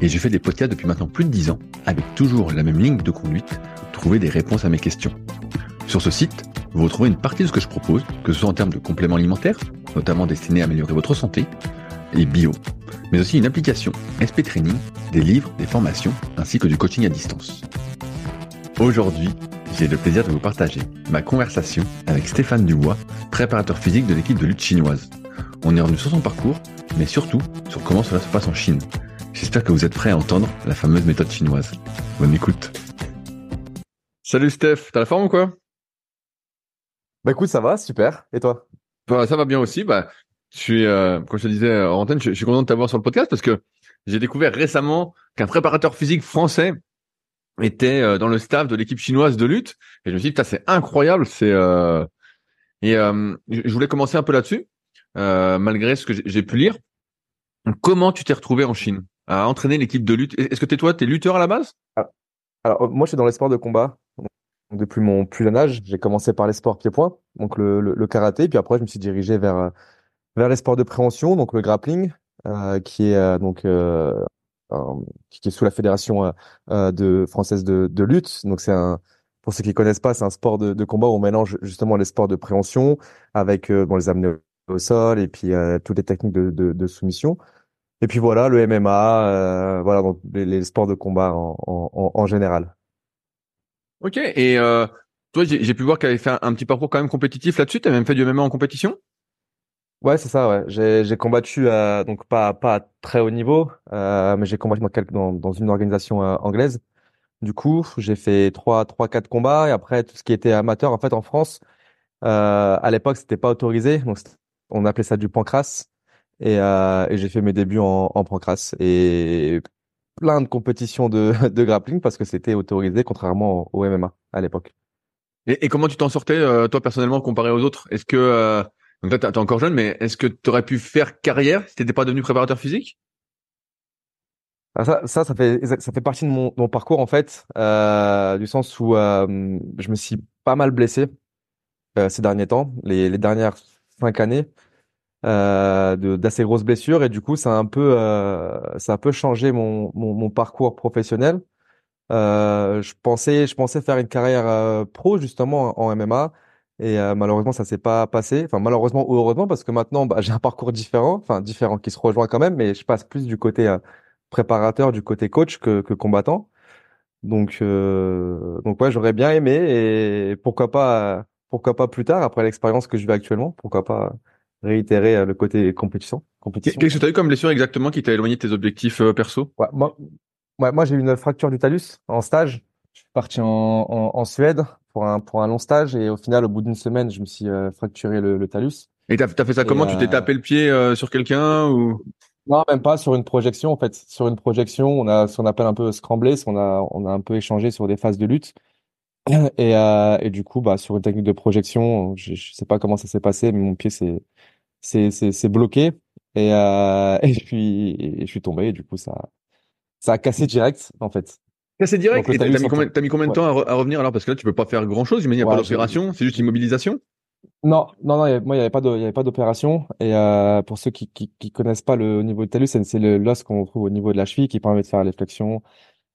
et j'ai fait des podcasts depuis maintenant plus de 10 ans avec toujours la même ligne de conduite, trouver des réponses à mes questions. Sur ce site, vous retrouvez une partie de ce que je propose, que ce soit en termes de compléments alimentaires, notamment destinés à améliorer votre santé, et bio, mais aussi une application, SP Training, des livres, des formations, ainsi que du coaching à distance. Aujourd'hui, j'ai le plaisir de vous partager ma conversation avec Stéphane Dubois, préparateur physique de l'équipe de lutte chinoise. On est revenu sur son parcours, mais surtout sur comment cela se passe en Chine. J'espère que vous êtes prêts à entendre la fameuse méthode chinoise. Bonne écoute. Salut Steph, t'as la forme ou quoi? Bah écoute, ça va, super. Et toi? Bah, Ça va bien aussi. Bah, je suis, euh, comme je te disais en antenne, je, je suis content de t'avoir sur le podcast parce que j'ai découvert récemment qu'un préparateur physique français était euh, dans le staff de l'équipe chinoise de lutte. Et je me suis dit, c'est incroyable. C'est euh... et euh, je voulais commencer un peu là-dessus, euh, malgré ce que j'ai pu lire. Comment tu t'es retrouvé en Chine? À entraîner l'équipe de lutte Est-ce que t'es toi, t'es lutteur à la base? Alors moi, je suis dans les sports de combat depuis mon plus jeune âge. J'ai commencé par les sports pieds-points, donc le, le, le, karaté, puis après je me suis dirigé vers vers les sports de préhension, donc le grappling, euh, qui est donc qui est sous la fédération de française de, de lutte. Donc c'est un pour ceux qui connaissent pas, c'est un sport de, combat où on mélange justement les sports de préhension avec bon les amener au sol et puis euh, toutes les techniques de, de, soumission. Et puis voilà, le MMA, euh, voilà, donc les, les, sports de combat en, en, en général. Ok, et euh, toi, j'ai pu voir que tu fait un, un, petit parcours quand même compétitif là-dessus. Tu as même fait du MMA en compétition? Ouais, c'est ça, ouais. J'ai combattu, euh, donc pas, pas à très haut niveau, euh, mais j'ai combattu dans, quelques, dans, dans, une organisation euh, anglaise. Du coup, j'ai fait trois, trois, quatre combats et après tout ce qui était amateur, en fait, en France, euh, à l'époque, c'était pas autorisé, donc on appelait ça du pancras. Et, euh, et j'ai fait mes débuts en, en pancras et plein de compétitions de, de grappling parce que c'était autorisé, contrairement au MMA à l'époque. Et, et, comment tu t'en sortais, euh, toi personnellement, comparé aux autres? Est-ce que euh, donc là, t'es encore jeune, mais est-ce que tu aurais pu faire carrière si t'étais pas devenu préparateur physique? Ah, ça, ça, ça fait ça fait partie de mon, mon parcours en fait, euh, du sens où euh, je me suis pas mal blessé euh, ces derniers temps, les, les dernières cinq années euh, d'assez grosses blessures et du coup ça a un peu euh, ça a un peu changé mon, mon, mon parcours professionnel. Euh, je pensais je pensais faire une carrière euh, pro justement en, MMA et euh, malheureusement ça s'est pas passé. Enfin malheureusement ou heureusement parce que maintenant bah, j'ai un parcours différent, enfin différent qui se rejoint quand même, mais je passe plus du côté euh, préparateur, du côté coach que, que combattant. Donc donc ouais j'aurais bien aimé et pourquoi pas pourquoi pas plus tard après l'expérience que je vis actuellement, pourquoi pas réitérer le côté compétition. compétition. Qu'est-ce que tu as eu comme blessure exactement qui t'a éloigné de tes objectifs euh, perso? Ouais, Moi, ouais, moi j'ai eu une fracture du talus en stage. Je suis parti en, en, en, Suède pour un, pour un long stage et au final, au bout d'une semaine, je me suis euh, fracturé le, le, talus. Et t'as as fait ça comment? Tu t'es tapé le pied euh, sur quelqu'un ou? Non, même pas sur une projection. En fait, sur une projection, on a ce qu'on appelle un peu scramblé, on a on a un peu échangé sur des phases de lutte. Et, euh, et du coup, bah, sur une technique de projection, je, je sais pas comment ça s'est passé, mais mon pied s'est c'est c'est bloqué et euh, et puis et je suis tombé et du coup ça ça a cassé direct en fait. Cassé direct. Et t'as mis combien t'as mis combien de temps ouais. à, à, revenir alors? Parce que là tu peux pas faire grand chose. Il n'y a ouais, pas d'opération, c'est juste immobilisation. Non, non, non. Moi, il y avait pas de, il y avait pas d'opération. Et euh, pour ceux qui, qui, qui connaissent pas le niveau du talus, c'est l'os qu'on trouve au niveau de la cheville qui permet de faire les flexions.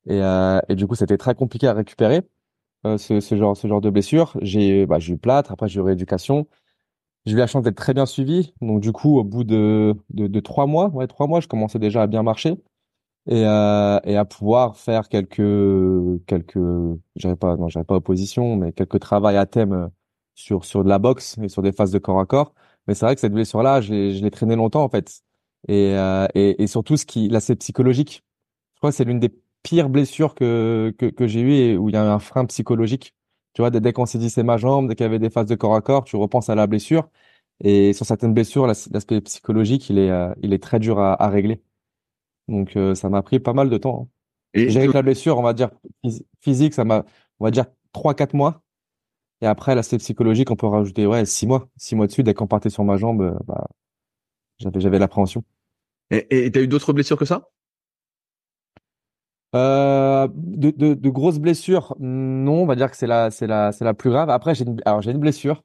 Et, euh, et du coup, c'était très compliqué à récupérer euh, ce, ce genre, ce genre de blessure. J'ai, bah, eu plâtre. Après, j'ai eu rééducation. J'ai eu la chance d'être très bien suivi. Donc, du coup, au bout de, de, de, trois mois, ouais, trois mois, je commençais déjà à bien marcher et, euh, et à pouvoir faire quelques, quelques, j'avais pas, non, j'avais pas opposition, mais quelques travails à thème sur, sur de la boxe et sur des phases de corps à corps. Mais c'est vrai que cette blessure-là, je l'ai traîné longtemps, en fait. Et, euh, et, et, surtout, ce qui, là, c'est psychologique. Je crois que c'est l'une des pires blessures que, que, que j'ai eues et où il y a un frein psychologique. Tu vois, dès, qu'on s'est dit c'est ma jambe, dès qu'il y avait des phases de corps à corps, tu repenses à la blessure. Et sur certaines blessures, l'aspect psychologique, il est, euh, il est très dur à, à régler. Donc, euh, ça m'a pris pas mal de temps. Hein. Et j'ai avec la blessure, on va dire physique, ça m'a, on va dire trois quatre mois. Et après l'aspect psychologique, on peut rajouter ouais six mois, six mois dessus. Dès qu'on partait sur ma jambe, bah, j'avais j'avais l'appréhension. Et tu as eu d'autres blessures que ça? Euh, de, de, de, grosses blessures, non, on va dire que c'est la, c'est la, c'est la plus grave. Après, j'ai une, alors j'ai une blessure.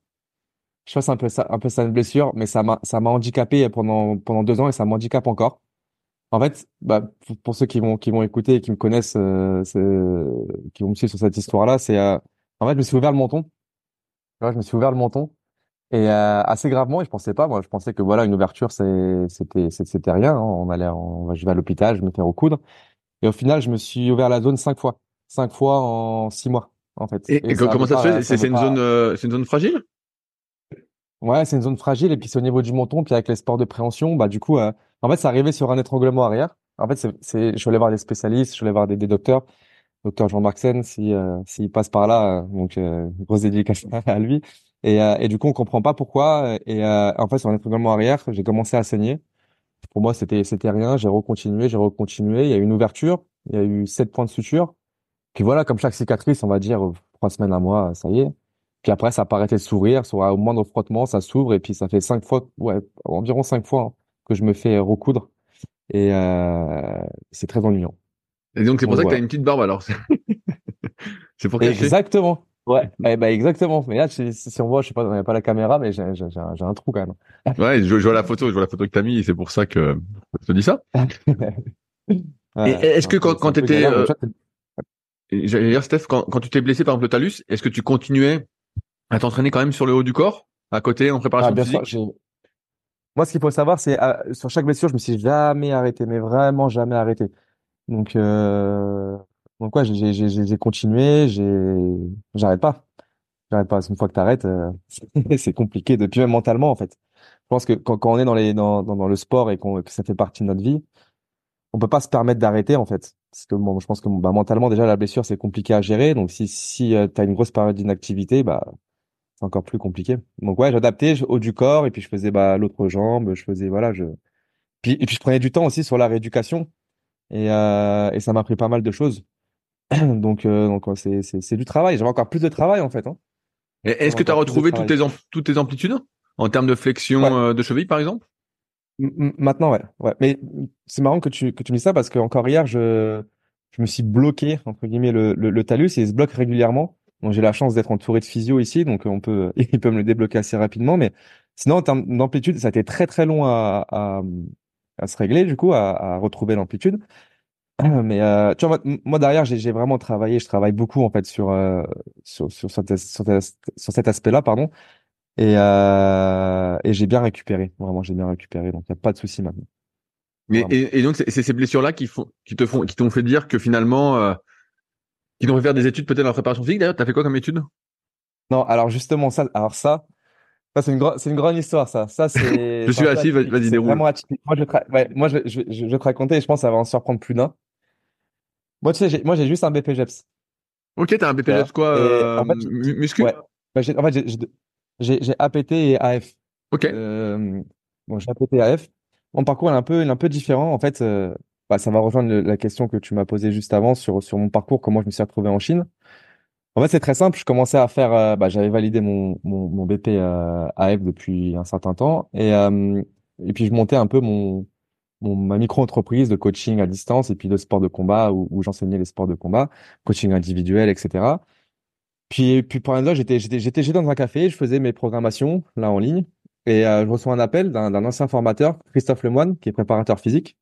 Je pense un peu ça, un peu ça une blessure, mais ça m'a, ça m'a handicapé pendant, pendant deux ans et ça m'handicape encore. En fait, bah, pour, ceux qui vont, qui vont écouter et qui me connaissent, euh, qui vont me suivre sur cette histoire-là, c'est, euh, en fait, je me suis ouvert le menton. je me suis ouvert le menton et euh, assez gravement. Et je pensais pas, moi, je pensais que voilà, une ouverture, c'est, c'était, c'était rien. Hein. On allait, on, je vais à l'hôpital, je me fais recoudre. Et au final, je me suis ouvert la zone cinq fois, cinq fois en six mois, en fait. Et, comment ça se fait? C'est une zone, euh, c'est une zone fragile? Ouais, c'est une zone fragile et puis c'est au niveau du menton, puis avec les sports de préhension, bah du coup, euh, en fait, ça arrivait sur un étranglement arrière. En fait, c'est, je allé voir des spécialistes, je allé voir des, des docteurs, docteur Jean-Marc Sen, si euh, s'il passe par là, donc grosse dédicace à lui. Et, et du coup, on comprend pas pourquoi. Et en fait, sur un étranglement arrière, j'ai commencé à saigner. Pour moi, c'était c'était rien. J'ai recontinué, j'ai recontinué. Il y a eu une ouverture. Il y a eu sept points de suture. Puis voilà, comme chaque cicatrice, on va dire trois semaines à mois, ça y est. Puis après, ça pas arrêté de s'ouvrir. Au moindre frottement, ça s'ouvre. Et puis ça fait cinq fois, ouais, environ cinq fois hein, que je me fais recoudre. Et euh, c'est très ennuyant. Et donc c'est pour ça que tu as une petite barbe alors. c'est pour cacher. Exactement. Ouais, eh ben exactement. Mais là, si, si on voit, je sais pas, on n'a pas la caméra, mais j'ai un trou quand même. ouais, je, je, vois la photo, je vois la photo que t'as mis, et c'est pour ça que je te dis ça. est-ce que quand, quand tu étais, euh, j'allais dire Steph, quand, quand tu t'es blessé par exemple le talus, est-ce que tu continuais à t'entraîner quand même sur le haut du corps, à côté en préparation ah, bien physique? Moi, ce qu'il faut savoir, c'est euh, sur chaque blessure, je me suis jamais arrêté, mais vraiment jamais arrêté. Donc, euh, donc ouais, j'ai continué, j'arrête pas. J'arrête pas. Une fois que t'arrêtes, euh, c'est compliqué depuis même mentalement en fait. Je pense que quand, quand on est dans les dans, dans, le sport et qu'on que ça fait partie de notre vie, on peut pas se permettre d'arrêter en fait. Parce que bon, je pense que bah, mentalement déjà la blessure c'est compliqué à gérer. Donc si si euh, tu as une grosse période d'inactivité, bah c'est encore plus compliqué. Donc ouais, j'adaptais haut du corps et puis je faisais bah l'autre jambe, je faisais voilà, je puis et puis je prenais du temps aussi sur la rééducation et euh, et ça m'a pris pas mal de choses. donc, euh, donc c'est, c'est, c'est du travail. J'avais encore plus de travail en fait. Hein. Est-ce que tu as retrouvé toutes tes, toutes tes amplitudes? En termes de flexion euh, de cheville par exemple? Maintenant, ouais. ouais. Mais c'est marrant que tu, que tu me dis ça parce que encore hier, je, je me suis bloqué, entre guillemets, le, le, le talus et il se bloque régulièrement. Donc j'ai la chance d'être entouré de physio ici, donc on peut, il peut me le débloquer assez rapidement. Mais sinon, en termes d'amplitude, ça a été très très long à, à, à se régler, du coup, à, à retrouver l'amplitude. Mais euh, tu vois, moi derrière, j'ai vraiment travaillé. Je travaille beaucoup en fait sur euh, sur sur, cet, sur, cet aspect-là, pardon. Et euh, et j'ai bien récupéré. Vraiment, j'ai bien récupéré. Donc il n'y a pas de souci maintenant. Mais et, et, donc c'est ces blessures-là qui font qui te font qui t'ont fait dire que finalement qui t'ont fait faire des études peut-être en préparation physique. D'ailleurs, t'as fait quoi comme études Non, alors justement ça. Alors ça. Ça, c'est une, grande, c'est une grande histoire, ça. Ça, c'est. je suis assis, vas-y, déroule. Vraiment atypique. Moi, je, ouais, moi je, je, je, vais te raconter et je pense que ça va en surprendre plus d'un. Moi, tu sais, j'ai, moi, j'ai juste un BPGEPS. Ok, t'as un BPGEPS quoi euh, en fait, Muscu? ouais. Bah, En fait, j'ai, APT et AF. Ok. Euh, bon, j'ai APT et AF. Mon parcours est un peu, est un peu différent. En fait, euh, bah, ça va rejoindre la question que tu m'as posée juste avant sur, sur mon parcours, comment je me suis retrouvé en Chine. En fait, c'est très simple. Je commençais à faire, euh, bah, j'avais validé mon, mon, mon BP euh, AF depuis un certain temps. Et, euh, et puis, je montais un peu mon, ma micro-entreprise de coaching à distance et puis de sport de combat où, j'enseignais les sports de combat, coaching individuel, etc. Puis, puis pour un j'étais, j'étais, j'étais dans un café, je faisais mes programmations là en ligne et euh, je reçois un appel d'un, ancien formateur, Christophe Lemoine, qui est préparateur physique.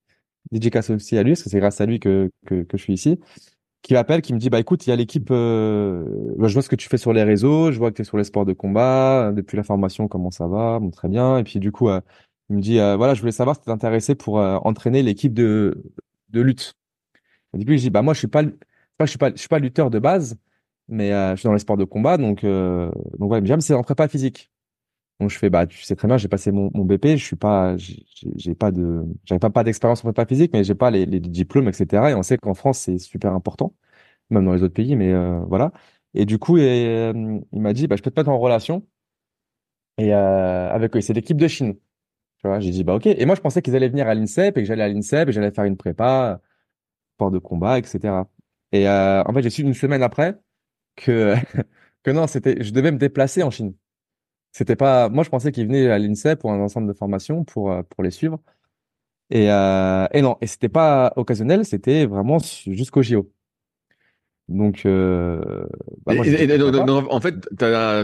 Dédicace aussi à lui, parce que c'est grâce à lui que, que, je suis ici qui m'appelle, qui me dit bah écoute, il y a l'équipe, euh, je vois ce que tu fais sur les réseaux, je vois que tu es sur les sports de combat, depuis la formation comment ça va, bon très bien. Et puis du coup, euh, il me dit, euh, voilà, je voulais savoir si tu intéressé pour euh, entraîner l'équipe de, de lutte. Et depuis, je dis, bah moi, je suis pas, je suis pas, je suis pas lutteur de base, mais euh, je suis dans les sports de combat, donc, donc ouais, mais c'est en prépa physique. Donc je fais, bah tu sais très bien, j'ai passé mon, BP, je suis pas, j'ai pas de, j'avais pas pas d'expérience en prépa physique, mais j'ai pas les, les diplômes, etc. Et on sait qu'en France c'est super important, même dans les autres pays, mais voilà. Et du coup, et, il m'a dit, bah je peux te mettre en relation. Et avec eux, c'est l'équipe de Chine j'ai dit, bah ok. Et moi, je pensais qu'ils allaient venir à l'INSEP et que j'allais à l'INSEP et j'allais faire une prépa. sport de combat, etc. Et euh, en fait, j'ai su une semaine après que que non, c'était, je devais me déplacer en Chine. C'était pas, moi je pensais qu'ils venaient à l'INSEE pour un ensemble de formation pour euh, pour les suivre. Et euh, et non, et c'était pas occasionnel, c'était vraiment jusqu'au JO. Donc, euh, bah, moi, et, et, donc, en fait,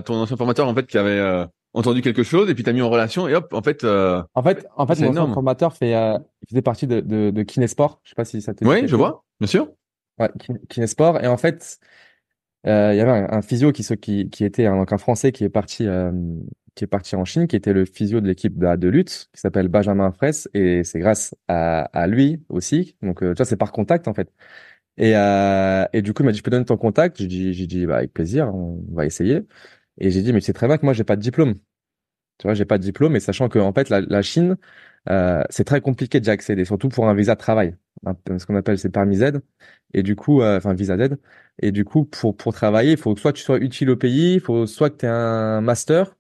ton ancien formateur en fait qui avait euh, entendu quelque chose et puis t'as mis en relation et hop, en fait. Euh, en fait, en fait, mon formateur fait, euh, il faisait partie de, de, de Kinesport. Je sais pas si ça te. Oui, je vois, bien sûr. Ouais, Kinesport et en fait, euh, il y avait un, un physio qui, qui, qui était un, donc un Français qui est parti euh, qui est parti en Chine, qui était le physio de l'équipe de, de, lutte, qui s'appelle Benjamin Fraisse, et c'est grâce à, à, lui aussi. Donc, euh, tu vois, c'est par contact en fait. Et, euh, et du coup, il m'a dit, je peux donner ton contact? J'ai dit, j'ai dit, bah, avec plaisir, on va essayer. Et j'ai dit, mais c'est très bien que moi, j'ai pas de diplôme. Tu vois, j'ai pas de diplôme, et sachant que en fait, la, la Chine, euh, c'est très compliqué d'y accéder, surtout pour un visa de travail, ce qu'on appelle c'est permis Z. Et du coup, euh, enfin visa Z. Et du coup, pour pour travailler, il faut soit que tu sois utile au pays, il faut soit que tu aies un master.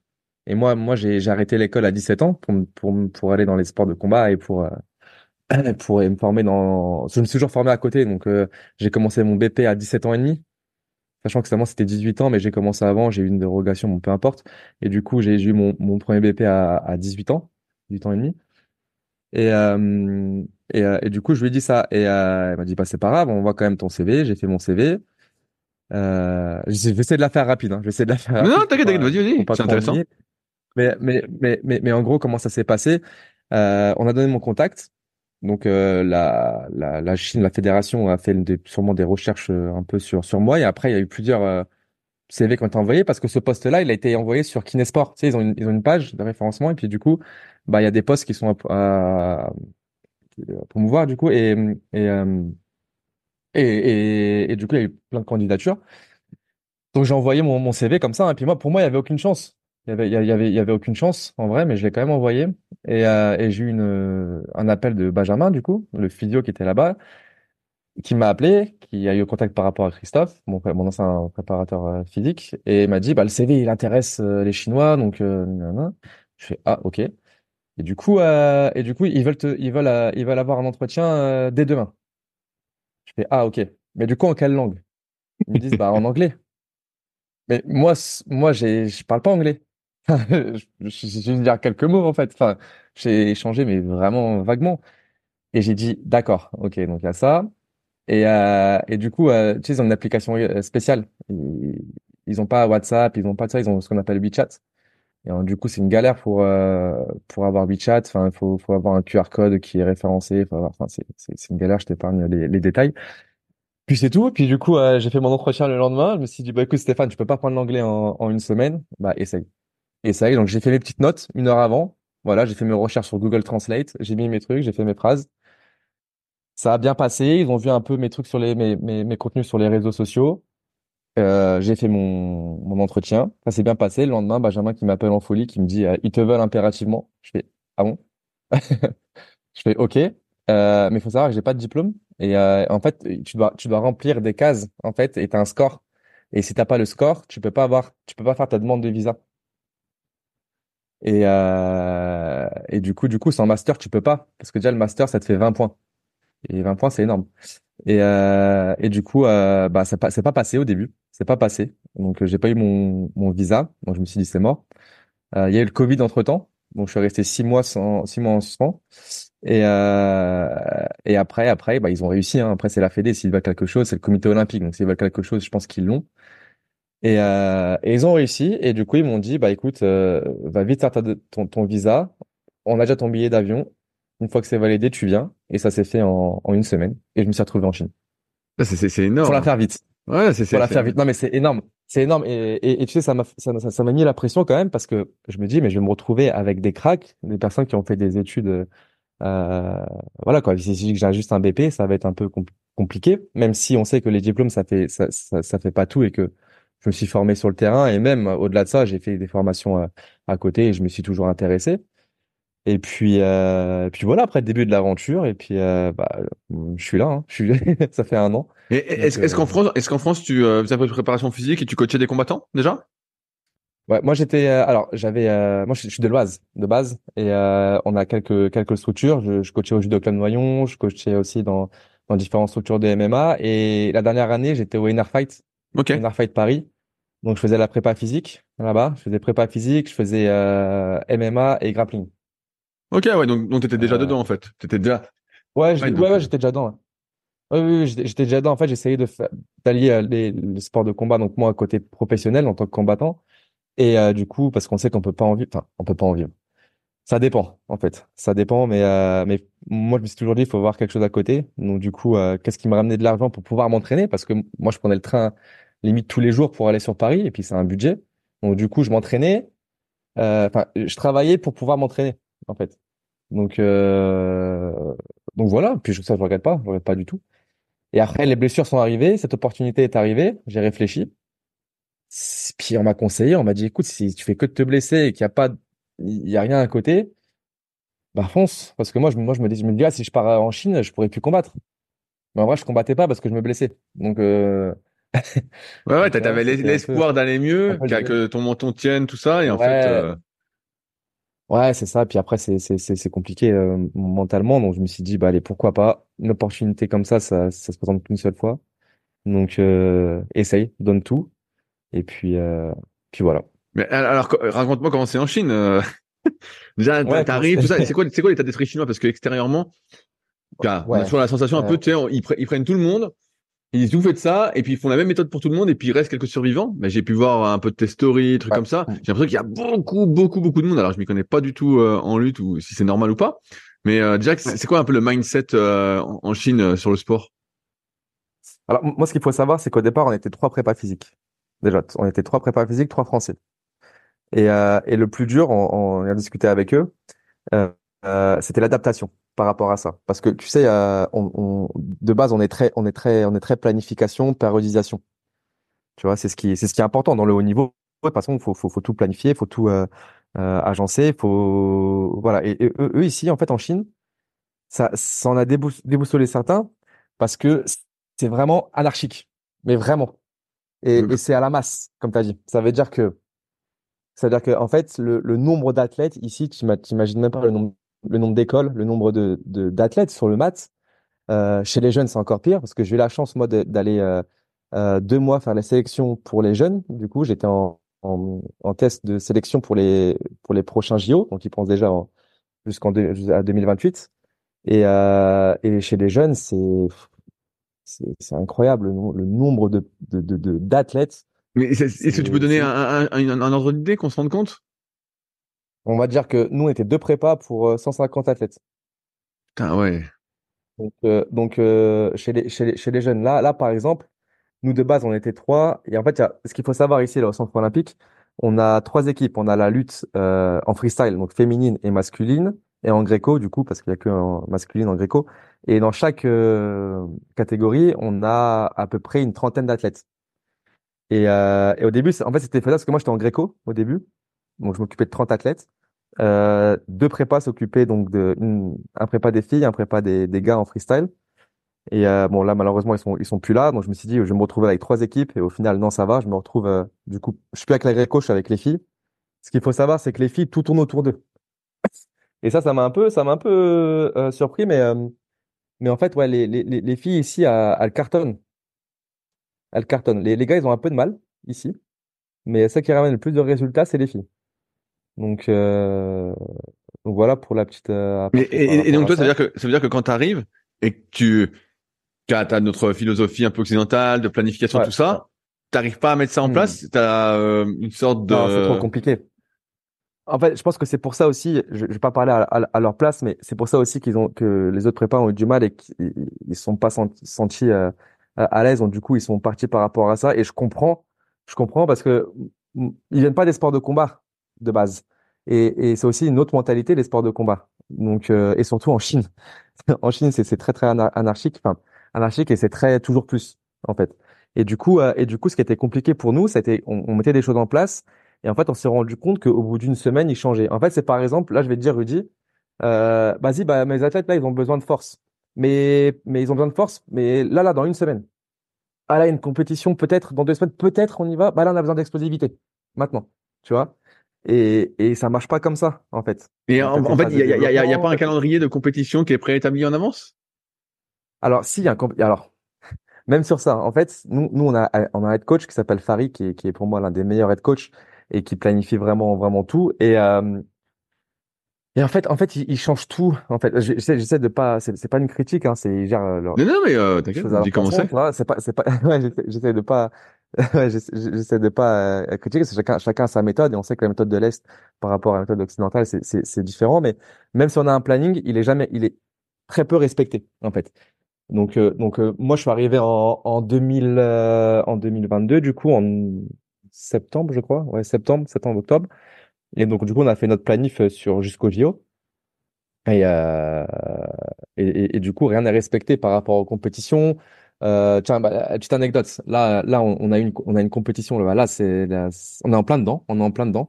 Et moi, moi, j'ai j'ai arrêté l'école à 17 ans pour pour pour aller dans les sports de combat et pour euh, pour me former dans. Je me suis toujours formé à côté, donc euh, j'ai commencé mon BP à 17 ans et demi sachant que seulement c'était 18 ans, mais j'ai commencé avant, j'ai eu une dérogation, bon, peu importe. Et du coup, j'ai eu mon, mon premier BP à, à 18 ans, 18 ans et demi. Et, euh, et, euh, et, du coup, je lui ai dit ça. Et euh, elle m'a dit, bah, c'est pas grave, on voit quand même ton CV. J'ai fait mon CV. Euh, je vais essayer de la faire rapide. Hein. Je vais essayer de la faire rapide. Non, t'inquiète, t'inquiète, vas-y, vas-y. C'est intéressant. Mais, mais, mais, mais, mais, en gros, comment ça s'est passé? Euh, On a donné mon contact. Donc euh, la, la, la Chine, la fédération a fait des, sûrement des recherches euh, un peu sur sur moi. Et après, il y a eu plusieurs euh, CV qui ont été envoyés parce que ce poste-là, il a été envoyé sur Kinesport. Tu sais, ils ont une, ils ont une page de référencement et puis du coup, bah il y a des postes qui sont à, à, promouvoir du coup et et, euh, et et, et du coup, il y a eu plein de candidatures. Donc j'ai envoyé mon, mon CV comme ça et puis moi pour moi, il y avait aucune chance. Il y avait, aucune chance en vrai, mais je l'ai quand même envoyé. Et, euh, j'ai eu un appel de Benjamin, du coup, le physio qui était là-bas, qui m'a appelé, qui a eu contact par rapport à Christophe, mon, ancien préparateur euh, physique, et m'a dit, bah, le CV, il intéresse euh, les Chinois, donc, je fais, ah, ok. Et du coup, ils veulent ils veulent, ils veulent avoir un entretien dès demain. Je fais, ah, ok. Mais du coup, en quelle langue? Ils me disent, bah, en anglais. Mais moi, moi, j'ai, je parle pas anglais. je, vais dire quelques mots en fait. Enfin, j'ai échangé mais vraiment vaguement. Et j'ai dit d'accord, ok, donc il y a ça. Et, euh, du coup, euh, ils ont une application euh, spéciale. Ils, ils ont pas WhatsApp, ils ont pas ça, ils ont ce qu'on appelle WeChat. Et du coup, c'est une galère pour pour avoir WeChat. Enfin, il faut faut avoir un QR code qui est référencé. Enfin, c'est c'est une galère. Je t'épargne les, détails. Puis c'est tout. Puis du coup, j'ai fait mon entretien le lendemain. Je me suis dit, bah écoute Stéphane, tu peux pas prendre l'anglais en, en une semaine. Bah essaye. Et ça y est, donc j'ai fait mes petites notes une heure avant. Voilà, j'ai fait mes recherches sur Google Translate, j'ai mis mes trucs, j'ai fait mes phrases. Ça a bien passé. Ils ont vu un peu mes trucs sur les mes, mes, contenus sur les réseaux sociaux. Euh, j'ai fait mon, mon entretien. Ça s'est bien passé. Le lendemain, Benjamin qui m'appelle en folie, qui me dit euh, ils te veulent impérativement. Je fais ah bon? Je fais ok. Euh, mais il faut savoir que j'ai pas de diplôme. Et euh, en fait, tu dois tu dois remplir des cases en fait et t'as un score. Et si t'as pas le score, tu peux pas avoir, tu peux pas faire ta demande de visa. Et, euh, et du coup, du coup, sans master, tu peux pas. Parce que déjà, le master, ça te fait 20 points. Et 20 points, c'est énorme. Et, euh, et du coup, euh, bah, c'est pas, passé au début. C'est pas passé. Donc, j'ai pas eu mon, mon visa. Donc, je me suis dit, c'est mort. Euh, il y a eu le Covid entre temps. Donc, je suis resté six mois sans, six mois en suspens. Et, euh, et après, après, bah, ils ont réussi. Hein. Après, c'est la Fédé. S'ils veulent quelque chose, c'est le comité olympique. Donc, s'ils veulent quelque chose, je pense qu'ils l'ont. Et, euh, et, ils ont réussi. Et du coup, ils m'ont dit, bah écoute, euh, va vite faire ton, ton, visa. On a déjà ton billet d'avion. Une fois que c'est validé, tu viens. Et ça s'est fait en, en, une semaine. Et je me suis retrouvé en Chine. C'est énorme. Pour la faire vite. Ouais, c'est Pour la faire vite. Non, mais c'est énorme. C'est énorme. Et, et, et, tu sais, ça m'a ça, ça, m'a mis la pression quand même parce que je me dis, mais je vais me retrouver avec des cracks, des personnes qui ont fait des études. Euh, voilà quoi. Si j'ai juste un BP, ça va être un peu compliqué. Même si on sait que les diplômes, ça fait ça, ça, ça fait pas tout et que je me suis formé sur le terrain et même au-delà de ça, j'ai fait des formations à, euh, à, côté et je me suis toujours intéressé. Et puis, euh, et puis voilà, après le début de l'aventure, et puis euh, bah, je suis là, hein, je suis, ça fait un an. Est-ce est qu'en France, est-ce qu'en France, tu euh, faisais de préparation physique et tu coachais des combattants déjà? Ouais, moi j'étais, euh, alors j'avais, euh, moi je, suis de l'Oise de base, et on a quelques quelques structures. Je, je coachais au judo club Noyon, je coachais aussi dans dans différentes structures de MMA. Et la dernière année, j'étais au Inner Fight, Ok. Inner Fight Paris. Donc, je faisais la prépa physique là-bas. Je faisais prépa physique, je faisais euh, MMA et grappling. Ok, ouais, donc, donc t'étais déjà Euh, dedans, en fait. T'étais déjà. Ouais, je- Ouais, ouais, ouais, j'étais déjà dedans. ouais. Ouais, oui, oui, j'étais j'étais déjà dedans. En fait, j'essayais de d'allier euh, les, le sport de combat, donc moi, côté professionnel en tant que combattant. Et euh, du coup, parce qu'on sait qu'on peut pas en vivre, enfin, on peut pas en vivre. Ça dépend, en fait. Ça dépend, mais, euh, mais moi, je me suis toujours dit, il faut avoir quelque chose à côté. Donc, du coup, euh, qu'est-ce qui me ramenait de l'argent pour pouvoir m'entraîner? Parce que moi, je prenais le train limite tous les jours pour aller sur Paris, et puis c'est un budget. Donc, du coup, je m'entraînais. euh, Enfin, je travaillais pour pouvoir m'entraîner, en fait. Donc, euh, donc voilà. Puis ça, je regrette pas. Je regrette pas du tout. Et après, les blessures sont arrivées. Cette opportunité est arrivée. J'ai réfléchi. Puis on m'a conseillé, on m'a dit, écoute, si tu fais que de te blesser et qu'il y a pas, il y a rien à côté, bah fonce. Parce que moi, je, moi, je me dis, je me dis, ah, si je pars en Chine, je pourrais plus combattre. Mais en vrai, je combattais pas parce que je me blessais. Donc, euh, Ouais, ouais, t'avais peu, l'espoir d'aller mieux, peu que ton menton tienne, tout ça, et en fait, Ouais, euh, ouais, c'est ça. Puis après, c'est, c'est, c'est, c'est compliqué euh, mentalement. Donc, je me suis dit, bah allez, pourquoi pas? Une opportunité comme ça, ça, ça se présente qu'une seule fois. Donc, euh, essaye, donne tout. Et puis, euh, puis voilà. Mais alors, co- raconte-moi comment c'est en Chine. euh. Déjà, Ouais, t'arrives, tout ça. c'est? quoi, c'est quoi l'état d'esprit chinois? Parce que extérieurement, Car on a Ouais. toujours la sensation un peu, tu sais, ils, pre- ils prennent tout le monde, ils disent vous faites ça, et puis ils font la même méthode pour tout le monde, et puis il reste quelques survivants. Mais j'ai pu voir un peu de tes stories, trucs Ouais. comme ça. J'ai l'impression qu'il y a beaucoup, beaucoup, beaucoup de monde. Alors je m'y connais pas du tout euh, en lutte ou si c'est normal ou pas. Mais euh, déjà, c'est quoi un peu le mindset euh, en Chine euh, sur le sport? Alors, moi, ce qu'il faut savoir, c'est qu'au départ, on était trois prépas physiques. Déjà, on était trois prépas physiques, trois Français. Et, euh, et le plus dur, on, on a discuté avec eux, euh, euh, c'était l'adaptation par rapport à ça. Parce que tu sais, euh, on, on- de base, on est très, on est très, on est très planification, périodisation. Tu vois, c'est ce qui, c'est ce qui est important dans le haut niveau. De toute façon, faut, faut, faut tout planifier, faut tout euh, euh, agencer, faut, voilà. Et, et eux, eux, ici, en fait, en Chine, ça, ça en a débous- déboussolé certains parce que c'est vraiment anarchique, mais vraiment. Et, et c'est à la masse, comme tu as dit. Ça veut dire que, ça veut dire que, en fait, le, nombre d'athlètes ici, tu ima- t'imagines même pas le nombre, le nombre d'écoles, le nombre d'athlètes sur le mat. Euh, chez les jeunes, c'est encore pire parce que j'ai eu la chance, moi, d'aller euh, euh, deux mois faire la sélection pour les jeunes. Du coup, j'étais en, test de sélection pour les, pour les prochains JO. Donc, ils pensent déjà en- jusqu'en jusqu'à 2028. Et, et chez les jeunes, c'est incroyable le, nom- le nombre de- d'athlètes. Mais est-ce que tu peux donner un, un, un, un ordre d'idée qu'on se rende compte? On va dire que nous, on était deux prépas pour euh, 150 athlètes. Putain, ouais. Donc, euh, donc euh, chez les, chez les, chez les jeunes, là, là, par exemple, nous de base, on était trois. Et en fait, y a, ce qu'il faut savoir ici, là, au Centre olympique, on a trois équipes. On a la lutte euh, en freestyle, donc féminine et masculine, et en gréco, du coup, parce qu'il y a que en masculine en gréco. Et dans chaque euh, catégorie, on a à peu près une trentaine d'athlètes. Et, euh, et au début, en fait, c'était faisable parce que moi, j'étais en gréco au début. Donc, je m'occupais de 30 athlètes. Euh, deux prépas s'occupaient donc de une- un prépa des filles, un prépa des, des gars en freestyle. Et euh, bon, là, malheureusement, ils sont ils sont plus là. Donc, je me suis dit, je vais me retrouver avec trois équipes. Et au final, non, ça va. Je me retrouve, euh, du coup, je suis plus avec la gréco, je suis avec les filles. Ce qu'il faut savoir, c'est que les filles, tout tourne autour d'eux. Et ça, ça m'a un peu, ça m'a un peu euh, surpris. Mais, euh, mais en fait, ouais, les, les les filles ici, elles, elles cartonnent. Elles cartonnent. Les, les gars, ils ont un peu de mal ici. Mais celles qui ramènent le plus de résultats, c'est les filles. Donc, euh, donc voilà pour la petite euh, Mais, et, et donc toi, ça veut ça. dire que ça veut dire que quand tu arrives et que tu as, notre philosophie un peu occidentale de planification, Ouais, tout ça, t'arrives pas à mettre ça en Hmm. place, t'as euh, une sorte de Non, c'est trop compliqué. En fait, je pense que c'est pour ça aussi, je, je vais pas parler à, à- à leur place, mais c'est pour ça aussi qu'ils ont que les autres prépas ont eu du mal et qu'ils ils sont pas senti- sentis euh, à, l'aise. Donc du coup, ils sont partis par rapport à ça. Et je comprends, je comprends parce que ils viennent pas des sports de combat de base. Et, c'est aussi une autre mentalité les sports de combat. Donc euh, et surtout en Chine. En Chine, c'est très très anar- anarchique, enfin anarchique et c'est très toujours plus en fait. Et du coup, euh, et du coup, ce qui était compliqué pour nous, c'était on, on mettait des choses en place. Et en fait, on s'est rendu compte qu'au bout d'une semaine, ils changeaient. En fait, c'est par exemple, là, je vais te dire, Rudy, euh, vas-y, bah, mes athlètes, là, ils ont besoin de force. Mais, mais ils ont besoin de force. Mais là, là, dans une semaine. Ah, là, une compétition, peut-être, dans deux semaines, peut-être, on y va. Bah, là, on a besoin d'explosivité. Maintenant. Tu vois? Et, et ça marche pas comme ça, en fait. Et en, fait, il y a, pas un calendrier de compétition qui est préétabli en avance? Alors, si, y a un alors, même sur ça, en fait, nous, nous on a, on a un head coach qui s'appelle Farid, qui est, qui est pour moi l'un des meilleurs head coach et qui planifie vraiment, vraiment tout. Et, euh, et en fait, en fait, il, il change tout. En fait, j'essaie, j'essaie de pas, c'est pas une critique, hein, c'est, il gère euh, leur, Non, non, mais euh, t'inquiète, dis comment c'est. C'est pas, c'est pas, ouais, j'essaie de pas, j'essaie de pas euh, critiquer, chacun, chacun a sa méthode et on sait que la méthode de l'Est par rapport à la méthode occidentale, c'est, c'est, c'est différent. Mais même si on a un planning, il est jamais, il est très peu respecté, en fait. Donc, euh, donc euh, moi, je suis arrivé en, en 2000, euh, en 2022, du coup, en septembre, je crois. Ouais, septembre, septembre, octobre. Et donc, du coup, on a fait notre planif euh, sur jusqu'au JO. Et, euh, et, du coup, rien n'est respecté par rapport aux compétitions. Euh, tiens, bah, petite anecdote. Là, là, on, a une, on a une compétition. Là, là, c'est, on est en plein dedans. On est en plein dedans.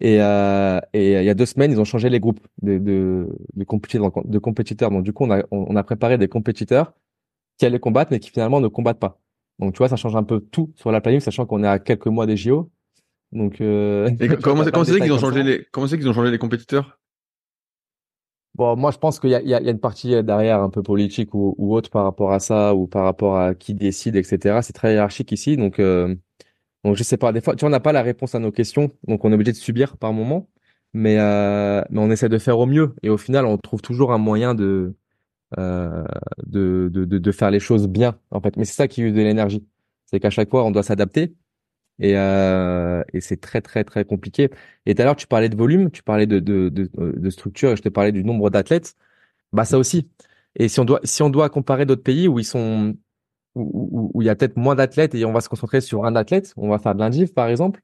Et, euh, et il y a deux semaines, ils ont changé les groupes de, de, de compétiteurs. De compétiteurs. Donc, du coup, on a, on, a préparé des compétiteurs qui allaient combattre, mais qui finalement ne combattent pas. Donc, tu vois, ça change un peu tout sur la planning, sachant qu'on est à quelques mois des JO. Donc, euh, Et comment comment c'est qu'ils ont changé les comment c'est qu'ils ont changé les compétiteurs? Bon, moi, je pense qu'il y a, il y a, il y a une partie euh, derrière un peu politique ou, ou autre par rapport à ça, ou par rapport à qui décide, etc. C'est très hiérarchique ici, donc, euh, donc je sais pas. Des fois, tu vois, on n'a pas la réponse à nos questions, donc on est obligé de subir par moment, mais, euh, mais on essaie de faire au mieux, et au final, on trouve toujours un moyen de, euh, de, de, de, de faire les choses bien, en fait. Mais c'est ça qui use de l'énergie, c'est qu'à chaque fois, on doit s'adapter. Et, euh, et c'est très très très compliqué. Et tout à l'heure tu parlais de volume, tu parlais de, de, de, de structure, et je te parlais du nombre d'athlètes. Bah ça aussi. Et si on doit si on doit comparer d'autres pays où ils sont où, où, il y a peut-être moins d'athlètes et on va se concentrer sur un athlète, on va faire de l'indiv par exemple,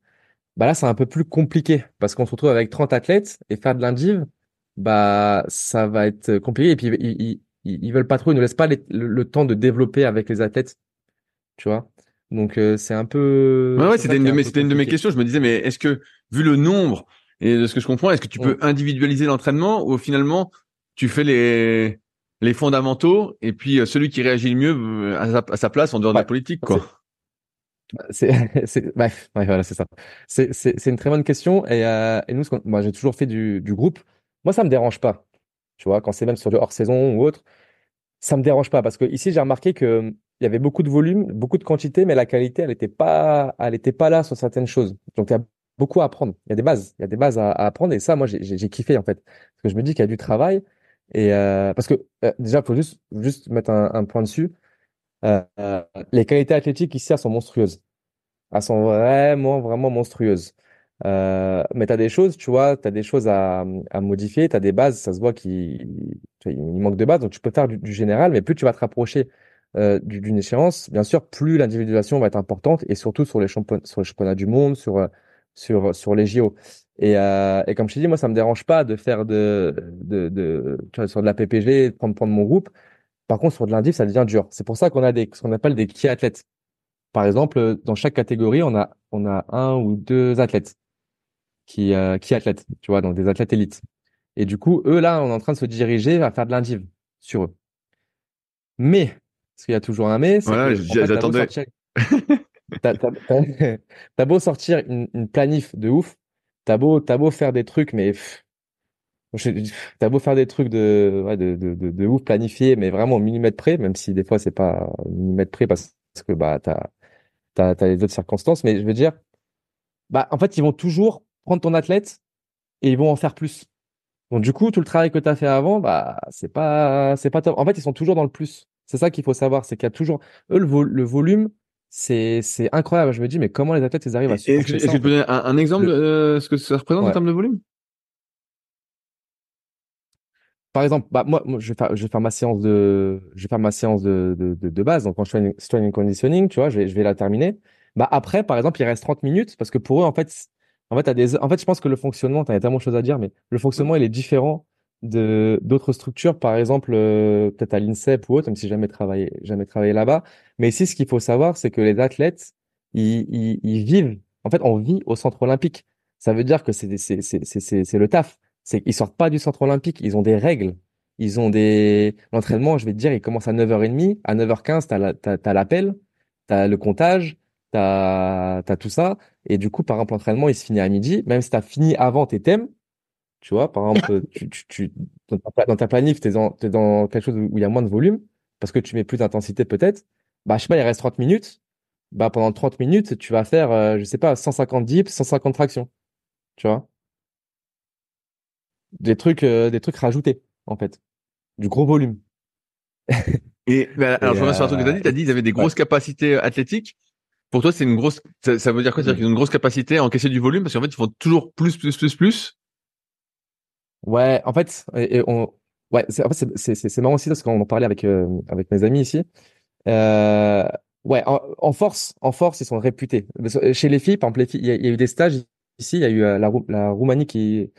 bah là c'est un peu plus compliqué parce qu'on se retrouve avec 30 athlètes et faire de l'indiv, bah ça va être compliqué et puis ils, ils, ils, veulent pas trop, ils ne laissent pas le temps de développer avec les athlètes, tu vois? Donc euh, c'est un peu Ouais, ouais, c'est c'était une de mes, une de mes questions. Je me disais, mais est-ce que, vu le nombre et de ce que je comprends, est-ce que tu peux Mm. individualiser l'entraînement ou finalement, tu fais les, les fondamentaux et puis euh, celui qui réagit le mieux euh, à sa, à sa place en dehors de la Ouais. politique, C'est quoi? C'est, bref, ouais, voilà, c'est ça. C'est, une très bonne question. Et, euh, et nous, ce moi, j'ai toujours fait du, du groupe. Moi, ça me dérange pas. Tu vois, quand c'est même sur du hors-saison ou autre, ça me dérange pas parce que ici, j'ai remarqué que il y avait beaucoup de volume, beaucoup de quantité, mais la qualité, elle était pas, elle était pas là sur certaines choses. Donc, il y a beaucoup à apprendre. Il y a des bases, il y a des bases à, apprendre. Et ça, moi, j'ai, kiffé en fait, parce que je me dis qu'il y a du travail. Et euh, parce que euh, déjà, faut juste, juste mettre un, point dessus. Euh, les qualités athlétiques ici, elles sont monstrueuses. Elles sont vraiment, vraiment monstrueuses. Euh, mais tu as des choses, tu vois, tu as des choses à, à modifier, tu as des bases, ça se voit qu'il il manque de bases, donc tu peux faire du général, mais plus tu vas te rapprocher euh, du- d'une échéance, bien sûr, plus l'individualisation va être importante, et surtout sur les championnats, du monde, sur, euh, sur, sur les JO. Et, euh, et comme je t'ai dit, moi, ça me dérange pas de faire de, de, tu vois, sur de la PPG, de prendre, mon groupe. Par contre, sur de l'indiv, ça devient dur. C'est pour ça qu'on a des, ce qu'on appelle des key athlètes. Par exemple, dans chaque catégorie, on a, on a un ou deux athlètes qui, qui athlètent, tu vois, donc des athlètes élites. Et du coup, eux, là, on est en train de se diriger à faire de l'indiv sur eux. Mais, parce qu'il y a toujours un mais, Voilà, j'attendais. sortir, t'as, beau sortir une, une planif de ouf, t'as beau, beau faire des trucs, mais t'as beau faire des trucs de, ouais, de, de, de, de ouf planifiés, mais vraiment au millimètre près, même si des fois c'est pas au millimètre près parce que bah t'as les autres circonstances, mais je veux dire, bah en fait ils vont toujours prendre ton athlète et ils vont en faire plus. Donc du coup tout le travail que t'as fait avant, bah c'est pas, c'est pas top. En fait ils sont toujours dans le plus. C'est ça qu'il faut savoir, c'est qu'il y a toujours eux le, vo- le volume, c'est c'est incroyable. Je me dis mais comment les athlètes ils arrivent à Est-ce que, tu peux donner un, un exemple de euh, ce que ça représente en termes de volume? Par exemple, bah, moi, moi, je vais faire, je vais faire ma séance de, je vais faire ma séance de, de, de, de base. Donc, quand je fais une strength and conditioning, tu vois, je vais, je vais la terminer. Bah, après, par exemple, il reste 30 minutes parce que pour eux, en fait, en fait, t'as des, en fait, je pense que le fonctionnement, t'as tellement de choses à dire, mais le fonctionnement, il est différent de, d'autres structures, par exemple, euh, peut-être à l'INSEP ou autre, même si jamais travaillé, jamais travaillé là-bas. Mais ici, ce qu'il faut savoir, c'est que les athlètes, ils, ils, ils vivent, en fait, on vit au centre olympique. Ça veut dire que c'est, c'est, c'est, le taf c'est qu'ils sortent pas du centre olympique, ils ont des règles, ils ont des l'entraînement, je vais te dire, il commence à 9h30, à 9h15, t'as t'as, l'appel, t'as le comptage, t'as t'as tout ça et du coup par exemple l'entraînement, il se finit à midi, même si t'as fini avant tes thèmes, tu vois, par exemple tu tu, tu dans ta, pla- dans ta planif, t'es dans t'es dans quelque chose où il y a moins de volume, parce que tu mets plus d'intensité peut-être, bah, je sais pas, il reste 30 minutes. Bah, pendant 30 minutes, tu vas faire, euh, je sais pas, 150 dips, 150 tractions. Tu vois? Des trucs, euh, des trucs rajoutés, en fait. Du gros volume. Et, bah, alors, je reviens sur un truc que t'as dit? T'as dit qu'ils avaient des grosses capacités athlétiques. Pour toi, c'est une grosse, ça, veut dire quoi? C'est-à-dire qu'ils ont une grosse capacité à encaisser du volume? Parce qu'en fait, ils font toujours plus, plus, plus, plus. Ouais, en fait, on, ouais, c'est, en fait, c'est, c'est, c'est marrant aussi parce qu'on en parlait avec, euh, avec mes amis ici. Euh, ouais, en, force, en force, ils sont réputés. Chez les filles, par exemple, il y, a, eu des stages ici. Il y a eu euh, la, Roumanie qui,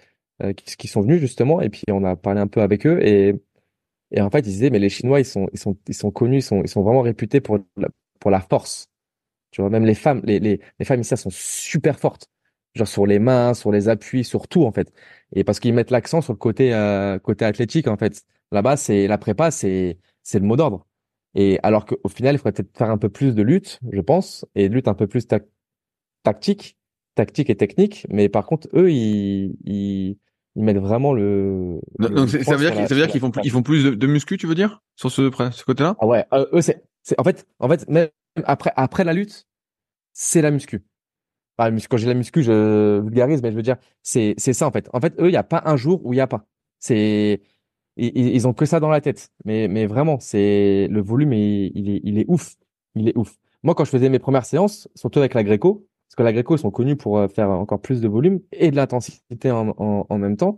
qui, qui, sont venus justement, et puis on a parlé un peu avec eux et et en fait, ils disaient mais les Chinois, ils sont ils sont ils sont connus, ils sont ils sont vraiment réputés pour la, pour la force. Tu vois, même les femmes, les les, les femmes ici, elles sont super fortes genre sur les mains, sur les appuis, sur tout en fait. Et parce qu'ils mettent l'accent sur le côté euh, côté athlétique en fait. Là-bas, c'est la prépa, c'est c'est le mot d'ordre. Et alors qu'au final, il faudrait peut-être faire un peu plus de lutte, je pense, et de lutte un peu plus tactique, tactique et technique. Mais par contre, eux, ils, ils, ils mettent vraiment le. donc ça veut dire, ça veut dire qu'ils font plus, ils font plus de, de muscu, tu veux dire, sur ce, ce côté-là? Ah ouais, euh, eux c'est, c'est en fait, en fait même après après la lutte, c'est la muscu quand j'ai la muscu, je vulgarise, mais je veux dire, c'est ça en fait. En fait, eux, il n'y a pas un jour où il n'y a pas. C'est ils, ils ont que ça dans la tête. Mais mais vraiment, c'est le volume, il, il est il est ouf, il est ouf. Moi, quand je faisais mes premières séances, surtout avec la Gréco, parce que la Gréco, ils sont connus pour euh, faire encore plus de volume et de l'intensité en, en, en, même temps.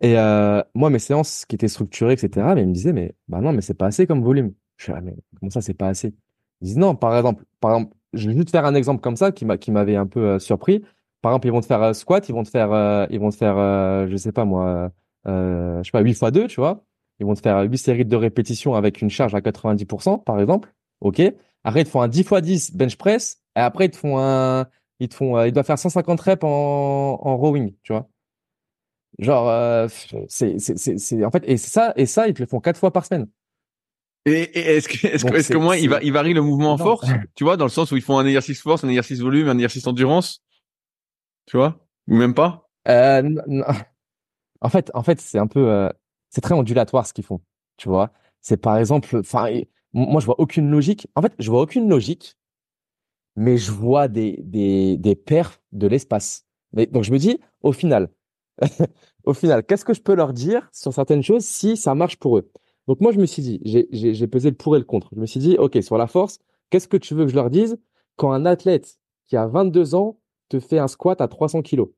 Et euh, moi, mes séances qui étaient structurées, etc., mais ils me disaient, mais bah non, mais c'est pas assez comme volume. Je suis ah, mais comment ça, c'est pas assez? Ils disent non, par exemple, par exemple, je vais juste faire un exemple comme ça qui m'a qui m'avait un peu euh, surpris. Par exemple, ils vont te faire euh, squat, ils vont te faire euh, ils vont te faire je sais pas moi je sais pas 8 fois 2, tu vois. Ils vont te faire 8 séries de répétitions avec une charge à 90% par exemple. OK Après ils te font un 10 fois 10 bench press et après ils te font un ils te font ils doivent faire 150 reps en en rowing, tu vois. Genre c'est c'est c'est en fait et ça et ça ils te le font quatre fois par semaine. Et, est-ce que, est-ce que, est-ce que moins il, va, il varie le mouvement en force, tu vois, dans le sens où ils font un exercice force, un exercice volume, un exercice endurance, tu vois, ou même pas? Euh, non. En fait, en fait, c'est un peu, euh, c'est très ondulatoire ce qu'ils font, tu vois. C'est par exemple, enfin, moi je vois aucune logique. En fait, je vois aucune logique, mais je vois des des des perfs de l'espace. Donc je me dis, au final, au final, qu'est-ce que je peux leur dire sur certaines choses si ça marche pour eux? Donc moi, je me suis dit, j'ai pesé le pour et le contre. Je me suis dit, OK, sur la force, qu'est-ce que tu veux que je leur dise quand un athlète qui a 22 ans te fait un squat à 300 kilos?